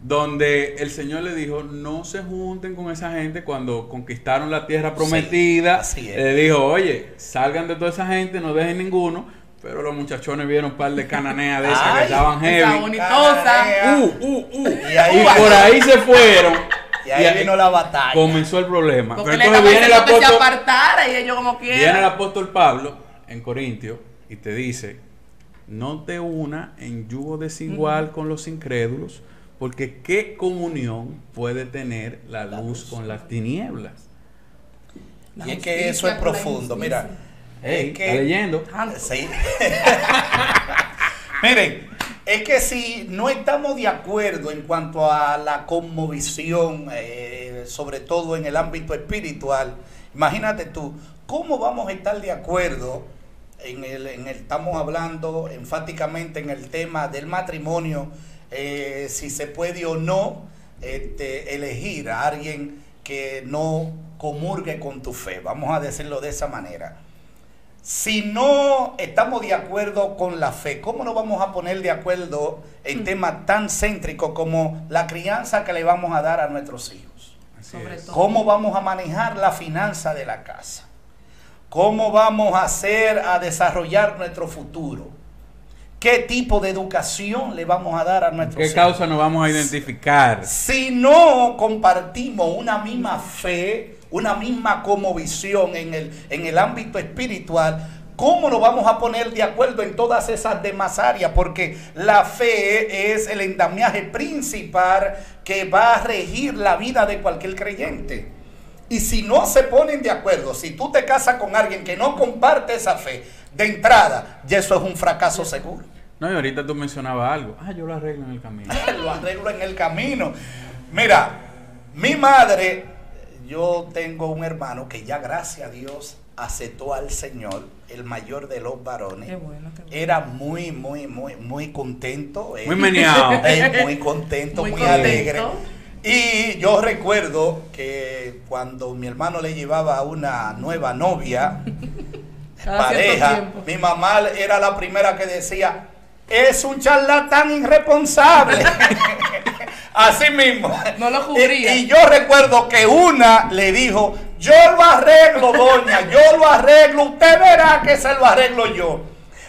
donde el Señor le dijo, no se junten con esa gente cuando conquistaron la tierra prometida. así es. Le dijo, oye, salgan de toda esa gente, no dejen ninguno. Pero los muchachones vieron un par de cananeas de esas Ay, que estaban heavy. bonitosa. Uh, uh, uh. Y ahí- Y por ahí se fueron. Y ahí vino la batalla. Comenzó el problema. Porque Pero entonces viene el diciendo que se apóstol, apartara y ellos como viene el quieran. apóstol Pablo en Corintio y te dice, no te una en yugo desigual con los incrédulos, porque qué comunión puede tener la La luz luz. con las tinieblas. La Y es que eso es profundo. Mira, es que- está leyendo. Santo. Sí. Miren, es que si no estamos de acuerdo en cuanto a la conmovisión, eh, sobre todo en el ámbito espiritual, imagínate tú, ¿cómo vamos a estar de acuerdo en el, en el estamos hablando enfáticamente en el tema del matrimonio, eh, si se puede o no este, elegir a alguien que no comurgue con tu fe, vamos a decirlo de esa manera. Si no estamos de acuerdo con la fe, ¿cómo nos vamos a poner de acuerdo en temas tan céntricos como la crianza que le vamos a dar a nuestros hijos? Sobre todo. ¿Cómo vamos a manejar la finanza de la casa? ¿Cómo vamos a hacer a desarrollar nuestro futuro? ¿Qué tipo de educación le vamos a dar a nuestros ¿Qué hijos? causa nos vamos a identificar? Si no compartimos una misma fe, una misma como visión en el, en el ámbito espiritual, ¿cómo nos vamos a poner de acuerdo en todas esas demás áreas? Porque la fe es el endamiaje principal que va a regir la vida de cualquier creyente. Y si no se ponen de acuerdo, si tú te casas con alguien que no comparte esa fe, de entrada, ya eso es un fracaso seguro. No, y ahorita tú mencionabas algo. Ah, yo lo arreglo en el camino. lo arreglo en el camino. Mira, mi madre, yo tengo un hermano que ya gracias a Dios aceptó al Señor, el mayor de los varones. Qué bueno, qué bueno. Era muy, muy, muy, muy contento. eh. Muy meneado. Eh, muy contento, Muy muy, contento. alegre. Y yo recuerdo que cuando mi hermano le llevaba una nueva novia, Cada pareja, mi mamá era la primera que decía, es un charlatán irresponsable. Así mismo. No lo cubría. Y, y yo recuerdo que una le dijo, yo lo arreglo, doña, yo lo arreglo, usted verá que se lo arreglo yo.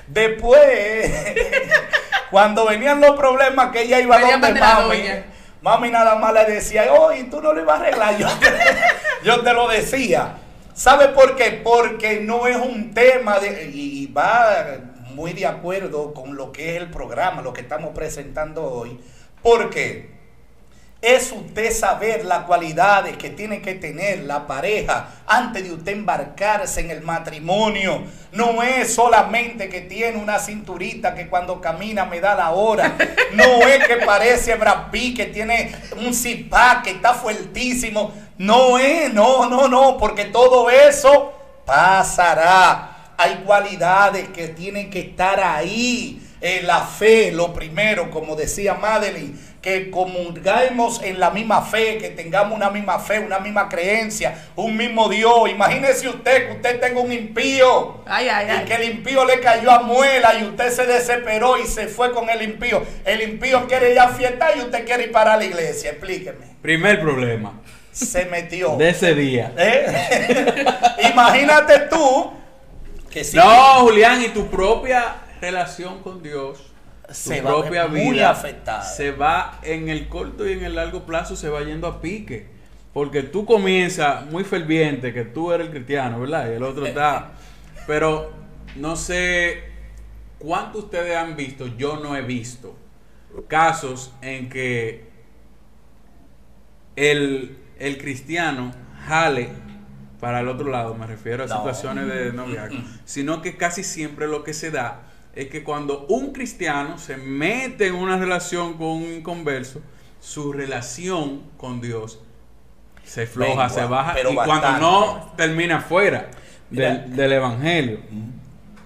Después, cuando venían los problemas que ella iba Venían donde mami, mami nada más le decía, oye, tú no lo ibas a arreglar, yo te, yo te lo decía. ¿Sabe por qué? Porque no es un tema de, y va muy de acuerdo con lo que es el programa, lo que estamos presentando hoy, porque es usted saber las cualidades que tiene que tener la pareja antes de usted embarcarse en el matrimonio. No es solamente que tiene una cinturita que cuando camina me da la hora. No es que parece Brad Pitt, que tiene un zipac que está fuertísimo. No es, no, no, no, porque todo eso pasará. Hay cualidades que tienen que estar ahí. En la fe, lo primero, como decía Madeline, que comulgamos en la misma fe, que tengamos una misma fe, una misma creencia, un mismo Dios. Imagínese usted que usted tenga un impío Ay, ay, y ay. que el impío le cayó a muela y usted se desesperó y se fue con el impío. El impío quiere ir a fiestar y usted quiere ir para la iglesia. Explíqueme. Primer problema Se metió. de ese día. ¿Eh? Imagínate tú que si No, Julián, y tu propia relación con Dios, Se va propia muy vida afectada. se va en el corto y en el largo plazo se va yendo a pique. Porque tú comienzas muy ferviente, que tú eres el cristiano, ¿verdad? Y el otro está. Pero no sé cuántos ustedes han visto, yo no he visto casos en que el, el cristiano jale para el otro lado, me refiero a No. situaciones de noviazgo, sino que casi siempre lo que se da es que cuando un cristiano se mete en una relación con un inconverso, su relación con Dios se floja, se baja pero y cuando no termina fuera Mira. del, evangelio.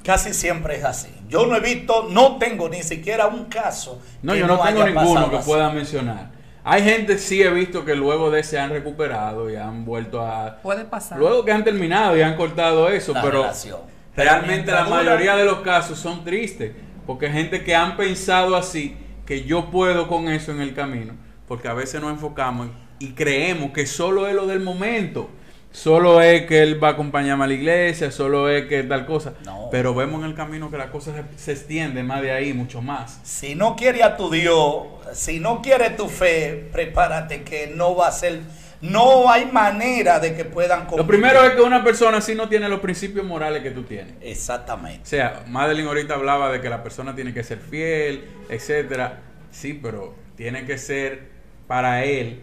casi siempre es así. Yo no he visto, no tengo ni siquiera un caso. No, que yo no tengo haya ninguno que así. pueda mencionar. Hay gente sí he visto que luego de se han recuperado y han vuelto a Puede pasar. luego que han terminado y han cortado eso, La pero relación. Realmente la mayoría de los casos son tristes, porque gente que han pensado así que yo puedo con eso en el camino, porque a veces nos enfocamos y creemos que solo es lo del momento. Solo es que él va a acompañarme a la iglesia, solo es que tal cosa. No. Pero vemos en el camino que la cosa se, se extiende más de ahí, mucho más. Si no quiere a tu Dios, si no quiere tu fe, prepárate que no va a ser, no hay manera de que puedan Lo primero es que una persona así no tiene los principios morales que tú tienes. O Exactamente. sea, Madeline ahorita hablaba de que la persona tiene que ser fiel, etcétera. Sí, pero tiene que ser para él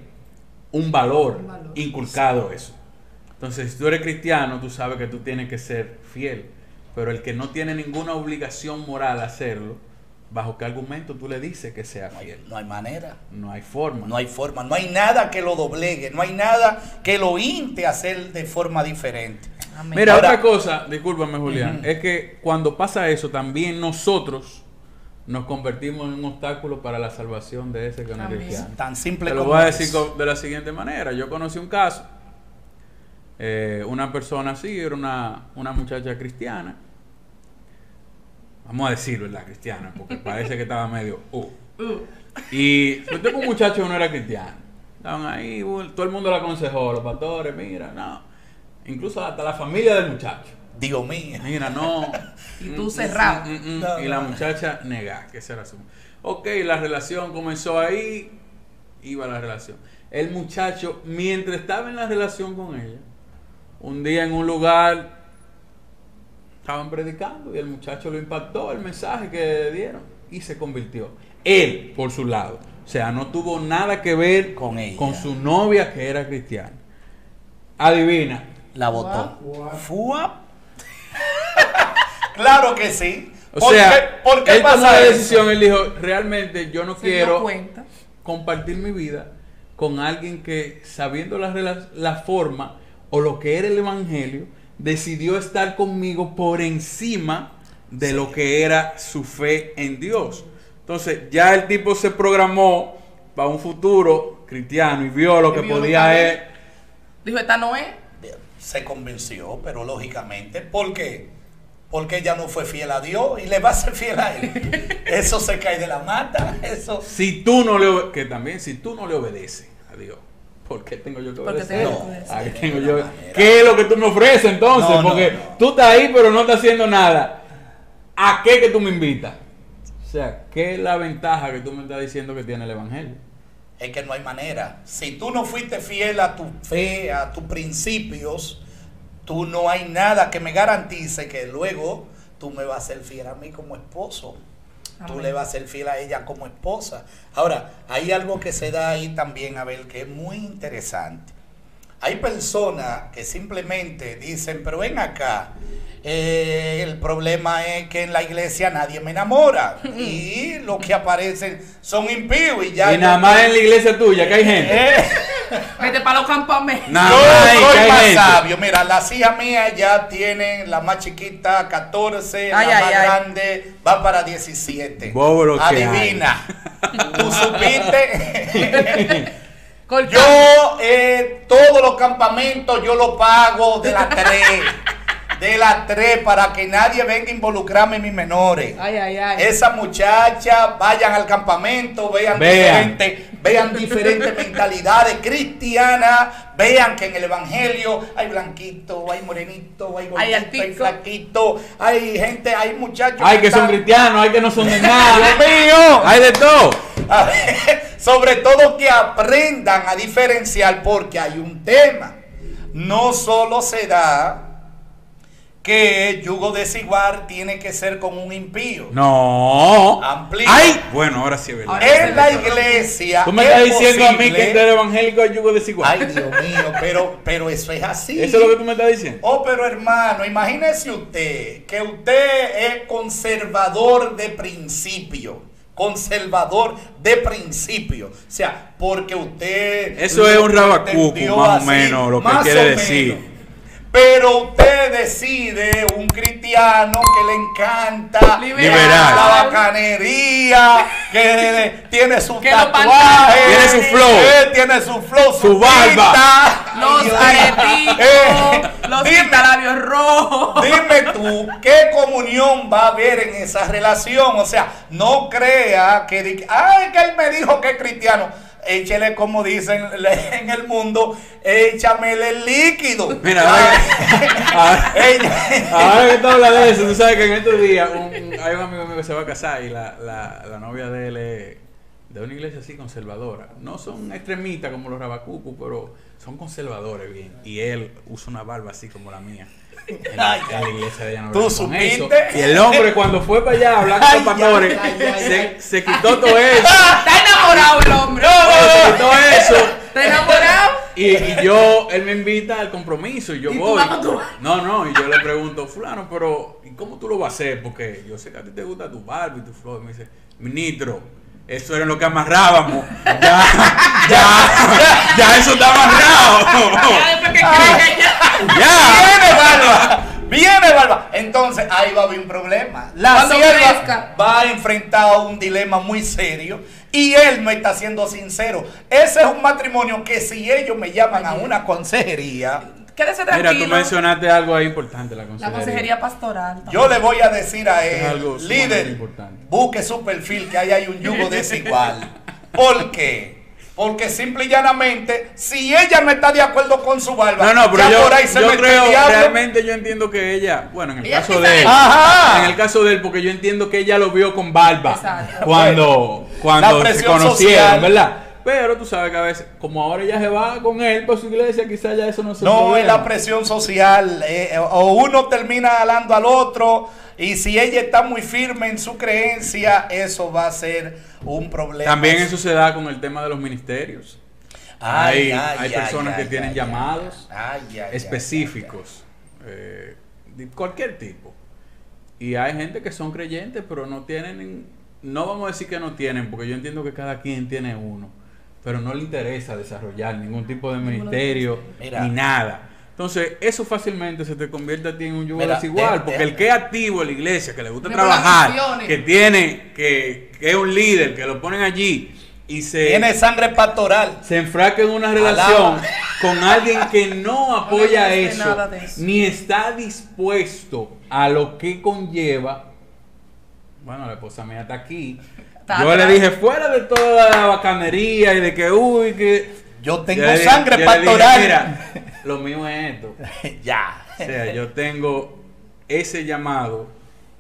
un valor, Un valor. inculcado eso. Entonces, si tú eres cristiano, tú sabes que tú tienes que ser fiel. Pero el que no tiene ninguna obligación moral a hacerlo, ¿bajo qué argumento tú le dices que sea No hay, fiel? no hay manera. No hay forma. No hay forma, no hay nada que lo doblegue, no hay nada que lo inte a hacer de forma diferente. Amén. Mira, Ahora- otra cosa, discúlpame Julián, es que cuando pasa eso, también nosotros nos convertimos en un obstáculo para la salvación de ese que no es cristiano. Tan simple Te lo como voy a decir de la siguiente manera. Yo conocí un caso, eh, una persona así, era una, una muchacha cristiana. Vamos a decirlo, la cristiana, porque parece que estaba medio... uh. Uh, Y yo tengo un muchacho que no era cristiano. Estaban ahí, uh, todo el mundo le aconsejó, los pastores, mira, no. Incluso hasta la familia del muchacho. Dios mío. Mira, no. Y tú Mm, cerrado. mm, mm, mm. No, y la no. muchacha nega, que esa era su. Ok, la relación comenzó ahí, iba la relación. El muchacho, mientras estaba en la relación con ella, un día en un lugar estaban predicando y el muchacho lo impactó el mensaje que le dieron y se convirtió. Él, por su lado. O sea, no tuvo nada que ver Con ella. con su novia que era cristiana. Adivina, La votó. Fuap. Fuap. claro que sí. O ¿Por sea, qué, por qué él tomó pasa la eso? decisión, él dijo, realmente yo no quiero compartir mi vida con alguien que, sabiendo la forma o lo que era el Evangelio, decidió estar conmigo por encima de lo que era su fe en Dios. Entonces, ya el tipo se programó para un futuro cristiano y vio lo que vio lo podía que él. Dijo, esta no es. Se convenció, pero lógicamente, ¿por qué? Porque ella no fue fiel a Dios y le va a ser fiel a él. Eso se cae de la mata. Eso. Si tú no le que también si tú no le obedeces a Dios, ¿por qué tengo yo que obedecer? No. ¿a qué tengo yo? ¿Qué es lo que tú me ofreces entonces? No, no, Porque no. tú estás ahí pero no estás haciendo nada. ¿A qué que tú me invitas? O sea, ¿qué es la ventaja que tú me estás diciendo que tiene el evangelio? Es que no hay manera. Si tú no fuiste fiel a tu fe, a tus principios, tú no hay nada que me garantice que luego tú me vas a ser fiel a mí como esposo. Tú le vas a ser fiel a ella como esposa. Ahora, hay algo que se da ahí también, Abel, que es muy interesante. Hay personas que simplemente dicen, pero ven acá, eh, el problema es que en la iglesia nadie me enamora y los que aparecen son impíos y ya... y nada más en la iglesia tuya, que hay gente. Eh, Vete para los campamentos. Nada yo soy más gente. sabio. Mira, las hijas mías ya tienen, la más chiquita 14, Ay, la ay, más ay. grande va para 17. Bobo lo que Adivina. ¿Tú supiste? Yo, eh, todos los campamentos yo los pago de las 3. De las 3 para que nadie venga a involucrarme en mis menores. Ay, ay, ay. Esas muchachas vayan al campamento, vean, Vean. diferentes, vean diferentes mentalidades cristianas, vean que en el evangelio hay blanquito, hay morenito, hay gordito, hay, flaquito, hay gente, hay muchachos. Hay que son están- cristianos, hay que no son de nada. ¡Dios mío! Hay de todo. A ver, sobre todo que aprendan a diferenciar porque hay un tema. No solo se da que el yugo desigual tiene que ser con un impío. No. Amplía. Ay, bueno, ahora sí es verdad. En la iglesia. Tú me es estás diciendo a mí que el evangélico hay yugo desigual. Ay, Dios mío, pero, pero eso es así. Eso es lo que tú me estás diciendo. Oh, pero hermano, imagínese usted que usted es conservador de principio. Conservador de principio. O sea, porque usted. Eso es un entendió más o menos, lo que quiere decir. Pero usted decide un cristiano que le encanta Liberal. la bacanería, que tiene su Que tatuaje, Tiene su flow. eh, tiene su flow, Su barba. pinta. Los areticos, Eh, los dime, pintalabios rojos. Dime tú, ¿qué comunión va a haber en esa relación? O sea, no crea que, ay, que él me dijo que es cristiano. Échele, como dicen en el mundo, échamele el líquido. Mira, Ah, ahora- Ahora que tú hablas de eso, tú sabes que en estos días un- hay un amigo mío que se va a casar y la, la, la novia de él es de una iglesia así conservadora. No son extremistas como los rabacucos, pero son conservadores bien. Y él usa una barba así como la mía. En la, en la iglesia de ella no ¿Tú supiste? Y el hombre cuando fue para allá a hablar con los pastores, se, quitó todo eso. Está enamorado el hombre. Se quitó eso. Está enamorado. Y, y yo, él me invita al compromiso y yo ¿Y tú voy. No, no, y yo le pregunto, fulano, pero ¿y cómo tú lo vas a hacer? Porque yo sé que a ti te gusta tu barba y tu flor. Y me dice, ministro, eso era lo que amarrábamos. Ya, ya, ya eso está amarrado. Viene barba, viene barba. Entonces ahí va a haber un problema. La Cuando sierva va a enfrentar a un dilema muy serio y él no está siendo sincero. Ese es un matrimonio que si ellos me llaman a una consejería, Quédese Mira, tranquilo. tú mencionaste algo ahí importante, la La consejería. consejería pastoral. yo le voy a decir a Es él, algo líder, importante. busque su perfil que ahí hay un yugo desigual. ¿Por qué? Porque simple y llanamente, si ella no está de acuerdo con su barba, No, no, pero ya yo, por ahí se yo creo, realmente yo entiendo que ella, bueno, en el Ella caso de él, Ajá. en el caso de él, porque yo entiendo que ella lo vio con barba Exacto. cuando, La cuando se conocieron, social. ¿verdad? Pero tú sabes que a veces, como ahora ella se va con él para su iglesia, quizás ya eso no se No, es la presión social. eh, o uno termina alando al otro. Y si ella está muy firme en su creencia, eso va a ser un problema. También eso se da con el tema de los ministerios. Ay, hay ay, hay ay, personas que tienen llamados específicos, eh, de cualquier tipo. Y hay gente que son creyentes, pero no tienen, no vamos a decir que no tienen, porque yo entiendo que cada quien tiene uno, pero no le interesa desarrollar ningún tipo de ministerio Mira. ni nada. Entonces, eso fácilmente se te convierte a ti en un yugo Mira, desigual, de- porque de- el que es activo en la iglesia, que le gusta trabajar, que tiene, que, que es un líder, que lo ponen allí y se Tiene sangre pastoral. se enfraca en una Alaba. relación con alguien que no apoya No eso, eso. ni está dispuesto a lo que conlleva. Bueno, la esposa mía está aquí. Está Yo atrás. le dije, fuera de toda la bacanería y de que, uy, que... Yo tengo Yo le dije- sangre dije, pastoral. Mira, lo mío es esto. ya. O sea, yo tengo ese llamado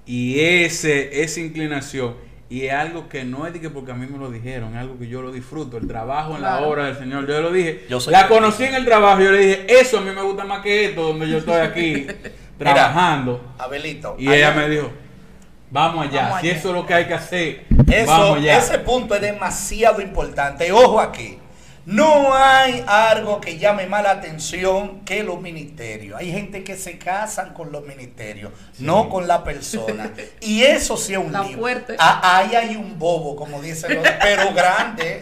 y ese, esa inclinación. Y es algo que no es de que porque a mí me lo dijeron, es algo que yo lo disfruto. El trabajo en la obra del Señor, yo lo dije. Yo soy la conocí en el trabajo, yo le dije, eso a mí me gusta más que esto, donde yo estoy aquí. trabajando. Abelito. Y ella me dijo, vamos allá, Vamos si allá. eso es lo que hay que hacer, Eso, vamos allá. ese punto es demasiado importante. Ojo aquí. No hay algo que llame más la atención que los ministerios. Hay gente que se casan con los ministerios, no con la persona. Y eso sí es un lío. fuerte. Ah, Ahí hay un bobo, como dicen los, pero grande.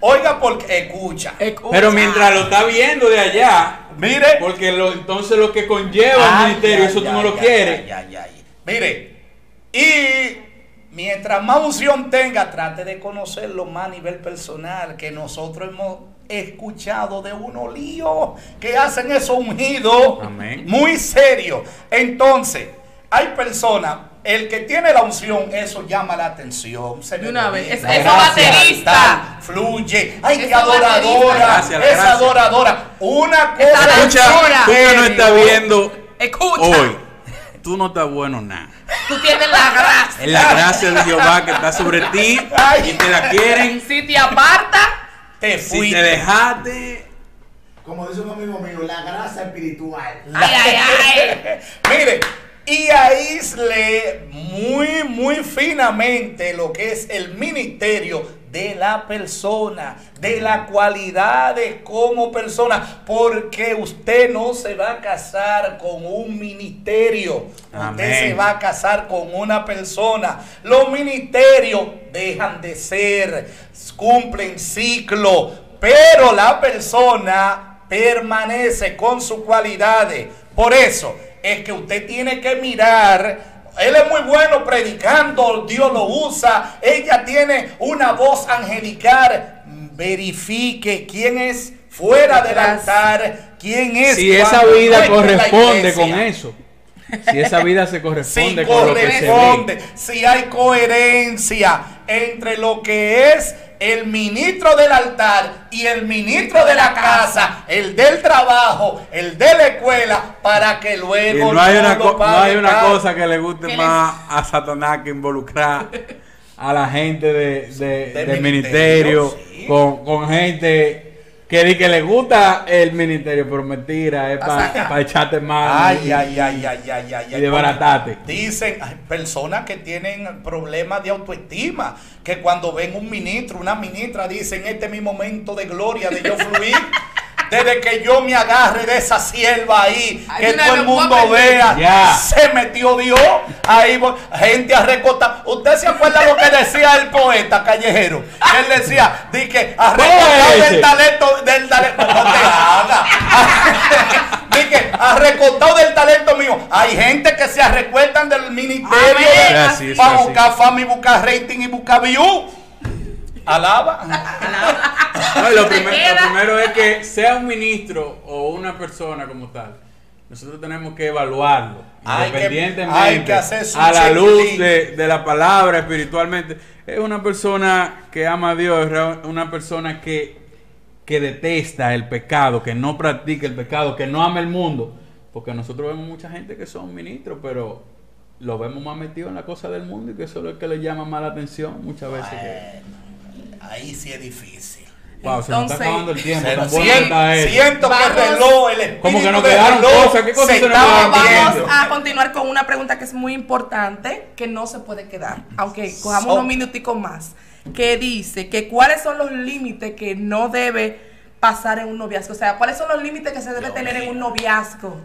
Oiga, porque escucha. Escucha. Pero mientras lo está viendo de allá, Mire. porque lo, entonces lo que conlleva Ay, el ministerio, ay, eso tú ay, no lo ay, quieres. ay, ay, ay. Mire, y mientras más unción tenga, trate de conocerlo más a nivel personal, que nosotros hemos escuchado de unos líos que hacen eso ungido Amén. muy serio. Entonces, hay personas, el que tiene la unción, eso llama la atención. Se una vez. Es- La eso gracia baterista. tal, Fluye. Ay, qué adoradora. Gracias, la es gracia. adoradora. Una cosa Esa es Escucha, tú que no estás viendo Escucha. hoy, tú no estás bueno nada. Tú tienes la gracia. Es la gracia de Jehová que está sobre ti Ay. y te la quieren. Si te aparta, te Si fuiste. te dejaste, Como dice un amigo mío, la grasa espiritual. ay, ay, ay. Mire, y aísle muy, muy finamente lo que es el ministerio de la persona, de la cualidad de como persona, porque usted no se va a casar con un ministerio, usted se va a casar con una persona. Los ministerios dejan de ser, cumplen ciclo, pero la persona permanece con sus cualidades. Por eso es que usted tiene que mirar. Él es muy bueno predicando, Dios lo usa. Ella tiene una voz angelical. Verifique quién es fuera del altar, quién es. si esa vida corresponde con eso, si esa vida se Si corresponde con lo que se ve, corresponde, si hay coherencia entre lo que es el ministro del altar y el ministro de la casa, el del trabajo, el de la escuela, para que y luego no hay una, no hay una cosa que le guste más a Satanás que involucrar a la gente de, de- Del del ministerio, ministerio sí. con, con gente que di que le gusta el ministerio, pero mentira, es Pa' para echarte mano Ay, ay, ay, ay, ay, ay, y desbaratarte. Dicen, personas que tienen problemas de autoestima, que cuando ven un ministro, una ministra, dicen, este es mi momento de gloria, de yo fluir. Desde que yo me agarre de esa sierva ahí, Ay, que todo el mundo vea, Ya. se metió Dios, ahí gente a recortar. ¿Usted se acuerda lo que decía el poeta callejero? Él decía, di que a recortar ese? del talento, del talento, no te hagas. Dije, arrecortado del talento mío. Hay gente que se arrecuerdan del ministerio para buscar fama y buscar rating y buscar view. Alaba. No, lo, primer- lo primero es que sea un ministro o una persona como tal, nosotros tenemos que evaluarlo Hay que- independientemente hay que hacer su a la luz de, de la palabra espiritualmente. Es una persona que ama a Dios, es una persona que, que detesta el pecado, que no practica el pecado, que no ama el mundo. Porque nosotros vemos mucha gente que son ministros, pero lo vemos más metido en la cosa del mundo y que eso es lo que le llama más la atención muchas veces. que- Bueno, ahí sí es difícil. Wow, se nos está Entonces, acabando el tiempo. Se- tan bueno siento, está esto. siento que el reloj, el espíritu Como que nos quedaron reloj cosas. ¿Qué cosas se se nos está quedaron? Vamos a continuar con una pregunta que es muy importante, que no se puede quedar, aunque cojamos So- unos minuticos más, que dice que cuáles son los límites que no debe pasar en un noviazgo, o sea, cuáles son los límites que se debe Dios tener en un noviazgo.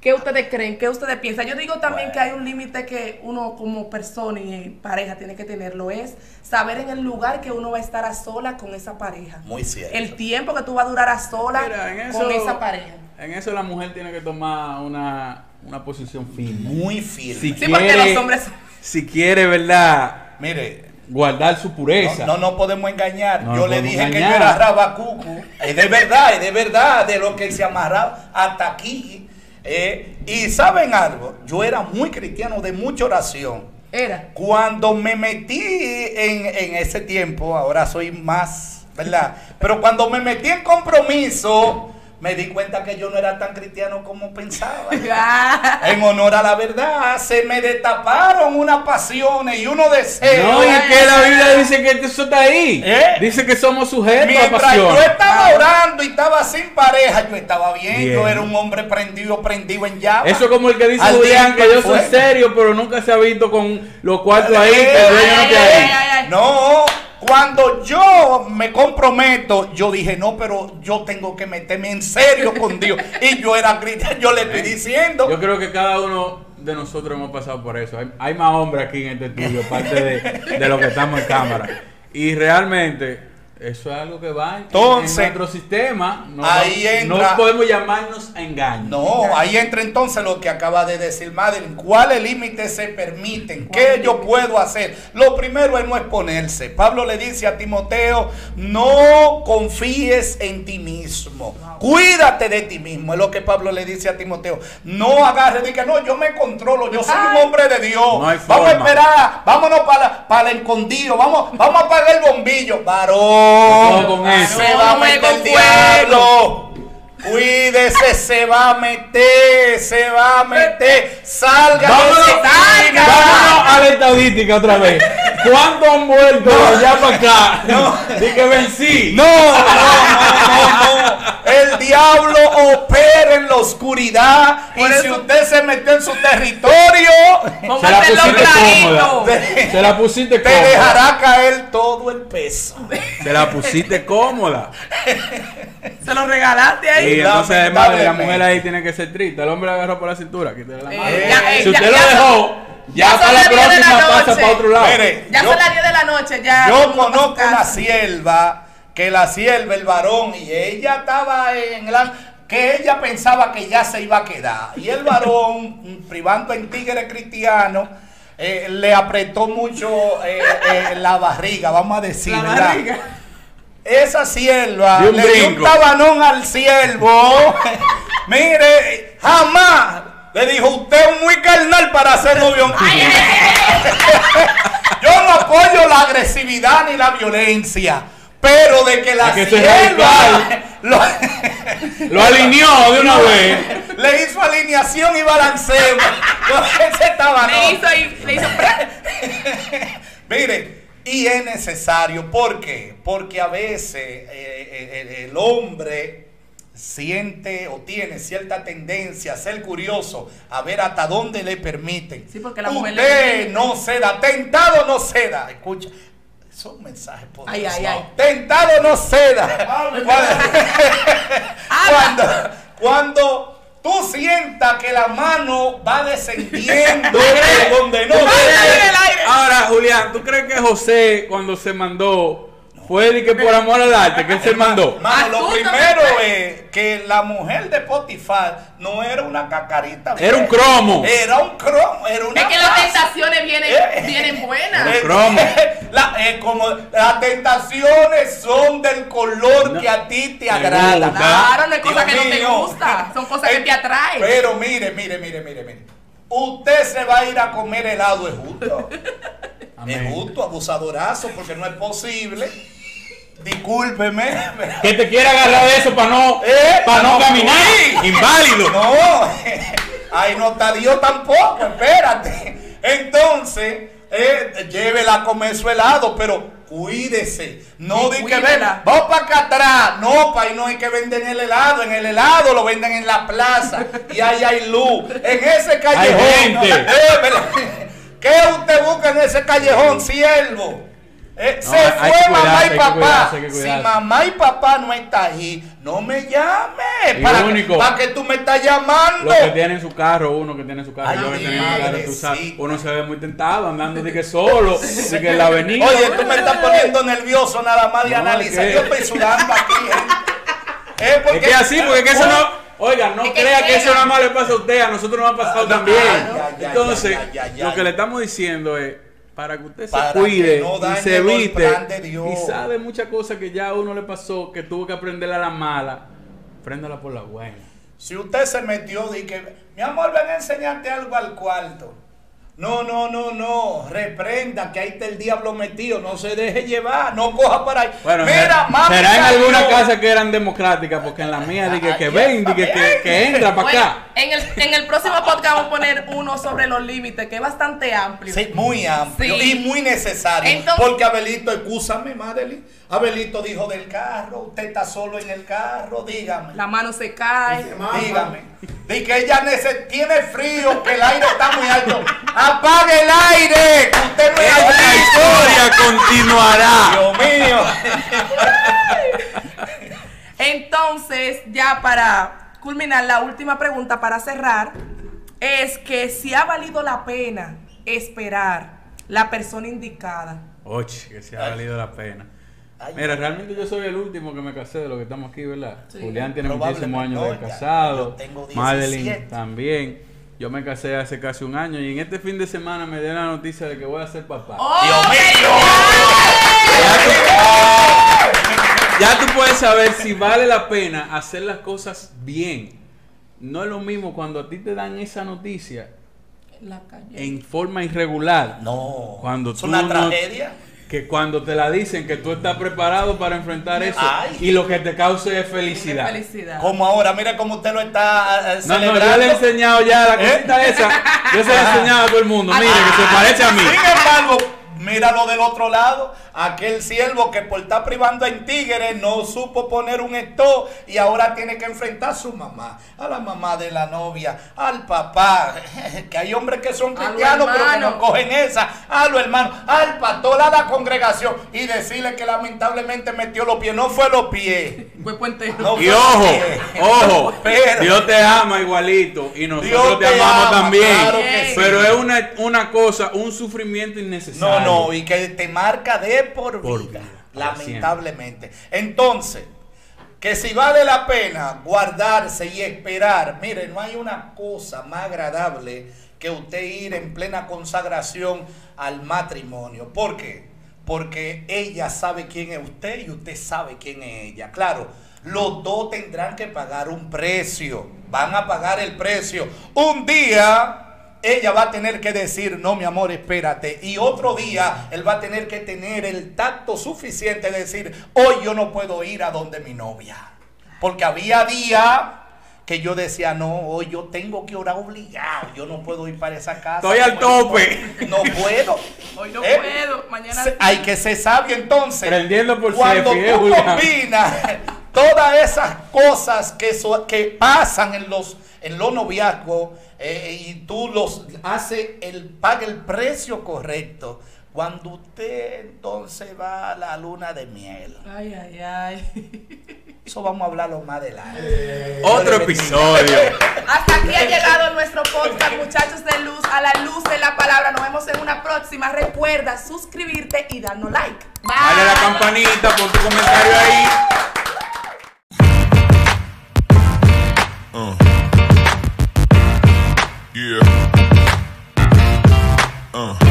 ¿Qué ustedes creen? ¿Qué ustedes piensan? Yo digo también Bueno. que hay un límite que uno como persona y pareja tiene que tenerlo, es saber en el lugar que uno va a estar a sola con esa pareja. Muy cierto. El tiempo que tú vas a durar a sola Mira, en eso, con esa pareja. En eso la mujer tiene que tomar una, una posición firme. Muy firme. Si Sí, porque los hombres Si quiere, ¿verdad? Mire, Guardar su pureza. No, no, no podemos engañar. No yo le dije que yo era rabacucu. Es de verdad, es de verdad, de lo que él se amarraba hasta aquí. Eh, y saben algo, yo era muy cristiano de mucha oración. Era. Cuando me metí en, en ese tiempo, ahora soy más, ¿verdad? Pero cuando me metí en compromiso, me di cuenta que yo no era tan cristiano como pensaba. Ah, En honor a la verdad, se me destaparon unas pasiones y unos deseos. No, y es que la Biblia dice que eso está ahí. ¿Eh? Dice que somos sujetos a Mientras pasión. yo estaba orando y estaba sin pareja, yo estaba bien. Bien. Yo era un hombre prendido, prendido en llama. Eso es como el que dice Al Julián, que yo soy serio, pero nunca se ha visto con los cuartos ahí, que el dueño no ay, esté ay, ahí. ay, ay. No, cuando yo me comprometo, yo dije, no, pero yo tengo que meterme en serio con Dios. Y yo era cristiano, yo le estoy diciendo. Yo creo que cada uno de nosotros hemos pasado por eso. Hay, hay más hombres aquí en este estudio, aparte de, de lo que estamos en cámara. Y realmente, eso es algo que va en, Entonces, en nuestro sistema. No, ahí no entra- podemos llamarnos a engaño. No, ahí entra entonces lo que acaba de decir Madeline. ¿Cuáles límites se permiten? ¿Qué yo puedo hacer? Lo primero es no exponerse. Pablo le dice a Timoteo, no confíes en ti mismo. Cuídate de ti mismo. Es lo que Pablo le dice a Timoteo. No agarres y que no, yo me controlo. Yo soy un hombre de Dios. No vamos a esperar. Vámonos para, para el escondido. Vamos, vamos a apagar el bombillo. Varón. Con eso. Se va a meter el diablo. Cuídese, se va a meter, se va a meter. Salga Vámonos, salga. vámonos a la estadística otra vez. ¿Cuántos han vuelto de allá para acá? No. Di que vencí. No, no, no, no. El diablo opera en la oscuridad. Por y eso- si usted se metió en su territorio, Se la pusiste cómoda. Se la pusiste te cómoda. dejará caer todo el peso. Se la pusiste cómoda. Se lo regalaste ahí. Y entonces además la mujer ahí tiene que ser triste. El hombre la agarró por la cintura. la Eh, eh, si usted ya lo dejó, ya, para la próxima pasa noche. para otro lado. Mire, Ya yo- son las 10 de la noche, ya. Yo conozco una sierva, que la sierva, el varón, y ella estaba en la... que ella pensaba que ya se iba a quedar. Y el varón, privando en tigre cristiano, eh, le apretó mucho eh, eh, la barriga, vamos a decir, La ¿verdad? barriga. Esa sierva le dio un tabanón al siervo. Mire, jamás le dijo, usted es muy carnal para ser novio. Yo no apoyo la agresividad ni la violencia. Pero de que la que sierva lo- Lo alineó de una vez. le hizo alineación y balanceo. con ese tabanón. Le hizo ahí, le hizo. Mire, y es necesario, ¿por qué? Porque a veces eh, eh, el, el hombre siente o tiene cierta tendencia a ser curioso, a ver hasta dónde le permiten. Sí, porque la mujer le Usted permite. no ceda, tentado no ceda. Escucha, son mensajes poderosos. ay, ay. Tentado no ceda. Cuando, cuando tú sientas que la mano va descendiendo de donde no el aire. Ahora, Julián, ¿tú crees que José, cuando se mandó, fue de que por amor al arte, que él se mandó? Mano, lo primero es que la mujer de Potifar no era una cacarita. Era un cromo. Era un cromo. Era una Es que las tentaciones vienen, Eh. vienen buenas. Eh. cromo. La- eh, como las tentaciones son del color No. que a ti te Me agrada. gusta. Claro, no hay cosas Dios que no te gustan, son cosas que te atraen. Pero mire, mire, mire, mire, mire. Usted se va a ir a comer helado, es justo. Es justo, abusadorazo, porque no es posible. Discúlpeme. Que te quiere agarrar de eso para no, Eh, para no no, caminar. Inválido. No, ahí no está Dios tampoco, espérate. Entonces, eh, llévela a comer su helado, pero cuídese. No di que cuídela. vamos para acá atrás. No, para ahí no hay que vender el helado. En el helado lo venden en la plaza y ahí hay luz. En ese callejón. gente. eh. ¿Qué usted busca en ese callejón, siervo? Eh, No, se hay- hay fue que mamá y que papá. cuidarse, que si mamá y papá no está ahí, no me llame. Y ¿Para, único. para que tú me estás llamando? Los que tienen su carro, uno que tiene su carro, Ay, yo que tenía mi carro, tú sabes, uno se ve muy tentado andando de que solo, de que en la avenida. Oye, tú me estás poniendo nervioso nada más de No, analizar. es que- Yo estoy sudando aquí, gente. Eh, porque- Es que así, porque que eso no, oiga, no que crea que eso nada más le pasa a usted, a nosotros nos ha pasado Ah, también. ya, ya, Entonces, ya, ya, ya, lo ya. que le estamos diciendo es, para que usted se Para que cuide no y se evite, y sabe muchas cosas que ya a uno le pasó, que tuvo que aprenderla a la mala, préndala por la buena. Si usted se metió y que, mi amor, ven a enseñarte algo al cuarto. No, no, no, no. Reprenda que ahí está el diablo metido. No se deje llevar. No coja para ahí. Bueno, Mira, será- mami será en alguna casa que eran democráticas, porque en la mía dije que ven, dije que, entra para Bueno, acá. en el, en el próximo podcast vamos a poner uno sobre los límites, que es bastante amplio. Sí, muy amplio Sí. y muy necesario. Entonces- porque Abelito, excúsame, Madeline. Abelito dijo del carro. Usted está solo en el carro. Dígame. La mano se cae. Dice, "Mamá". Dígame. Di que ella tiene frío, que el aire está muy alto. ¡Apague el aire! que Usted no es Esta historia continuará. Dios mío. Entonces, ya para culminar, la última pregunta para cerrar es que si ha valido la pena esperar la persona indicada. Oye, que se ha valido la pena. Ay, Mira, realmente yo soy el último que me casé de los que estamos aquí, ¿verdad? Sí. Julián tiene muchísimos años no, de ya, casado. yo tengo 17. Madeline también. Yo me casé hace casi un año y en este fin de semana me dieron la noticia de que voy a ser papá. ¡Oh, Dios mío. Ya tú puedes saber si vale la pena hacer las cosas bien. No es lo mismo cuando a ti te dan esa noticia La calle. en forma irregular. No. Cuando es tú una no- tragedia. Que cuando te la dicen que tú estás preparado para enfrentar eso Ay. y lo que te cause es felicidad. Felicidad. Como ahora, mira cómo usted lo está eh, No, no, celebrando. yo le he enseñado ya la ¿Eh? cosita esa. Yo se la he enseñado a todo el mundo. Mire, que se parece a mí. Sin embargo, míralo del otro lado. Aquel siervo que por estar privando en Tigres no supo poner un stop y ahora tiene que enfrentar a su mamá, a la mamá de la novia, al papá. Que hay hombres que son cristianos pero que no cogen esa, a los hermanos, al pastor, a la congregación y decirle que lamentablemente metió los pies. No fue los pies. No. Y ojo, ojo, Pero- Dios te ama igualito y nosotros Dios te, te amamos ama, también. claro que sí. Pero es una, una cosa, un sufrimiento innecesario. No, no, y que te marca de por, Por vida, vida, lamentablemente. Entonces, que si vale la pena guardarse y esperar, mire, no hay una cosa más agradable que usted ir en plena consagración al matrimonio. ¿Por qué? Porque ella sabe quién es usted y usted sabe quién es ella. Claro, los dos tendrán que pagar un precio, van a pagar el precio. Un día ella va a tener que decir, no, mi amor, espérate. Y otro día, él va a tener que tener el tacto suficiente de decir, hoy yo no puedo ir a donde mi novia. Porque había días que yo decía, no, hoy yo tengo que orar obligado. Yo no puedo ir para esa casa. Estoy al tope. No puedo. Hoy no ¿Eh? puedo. Mañana. Hay que ser sabio entonces. Prendiendo por Cuando Sefi, ¿eh, tú Julián? combinas todas esas cosas que, so- que pasan en los en los noviazgos eh, y tú los hace el paga el precio correcto. Cuando usted entonces va a la luna de miel. Ay, ay, ay. Eso vamos a hablarlo más adelante. Otro episodio. Hasta aquí ha llegado nuestro podcast, muchachos de luz, a la luz de la palabra. Nos vemos en una próxima. Recuerda suscribirte y darnos like. Bye. Dale a la campanita, pon tu comentario ahí. Uh. Yeah. Uh.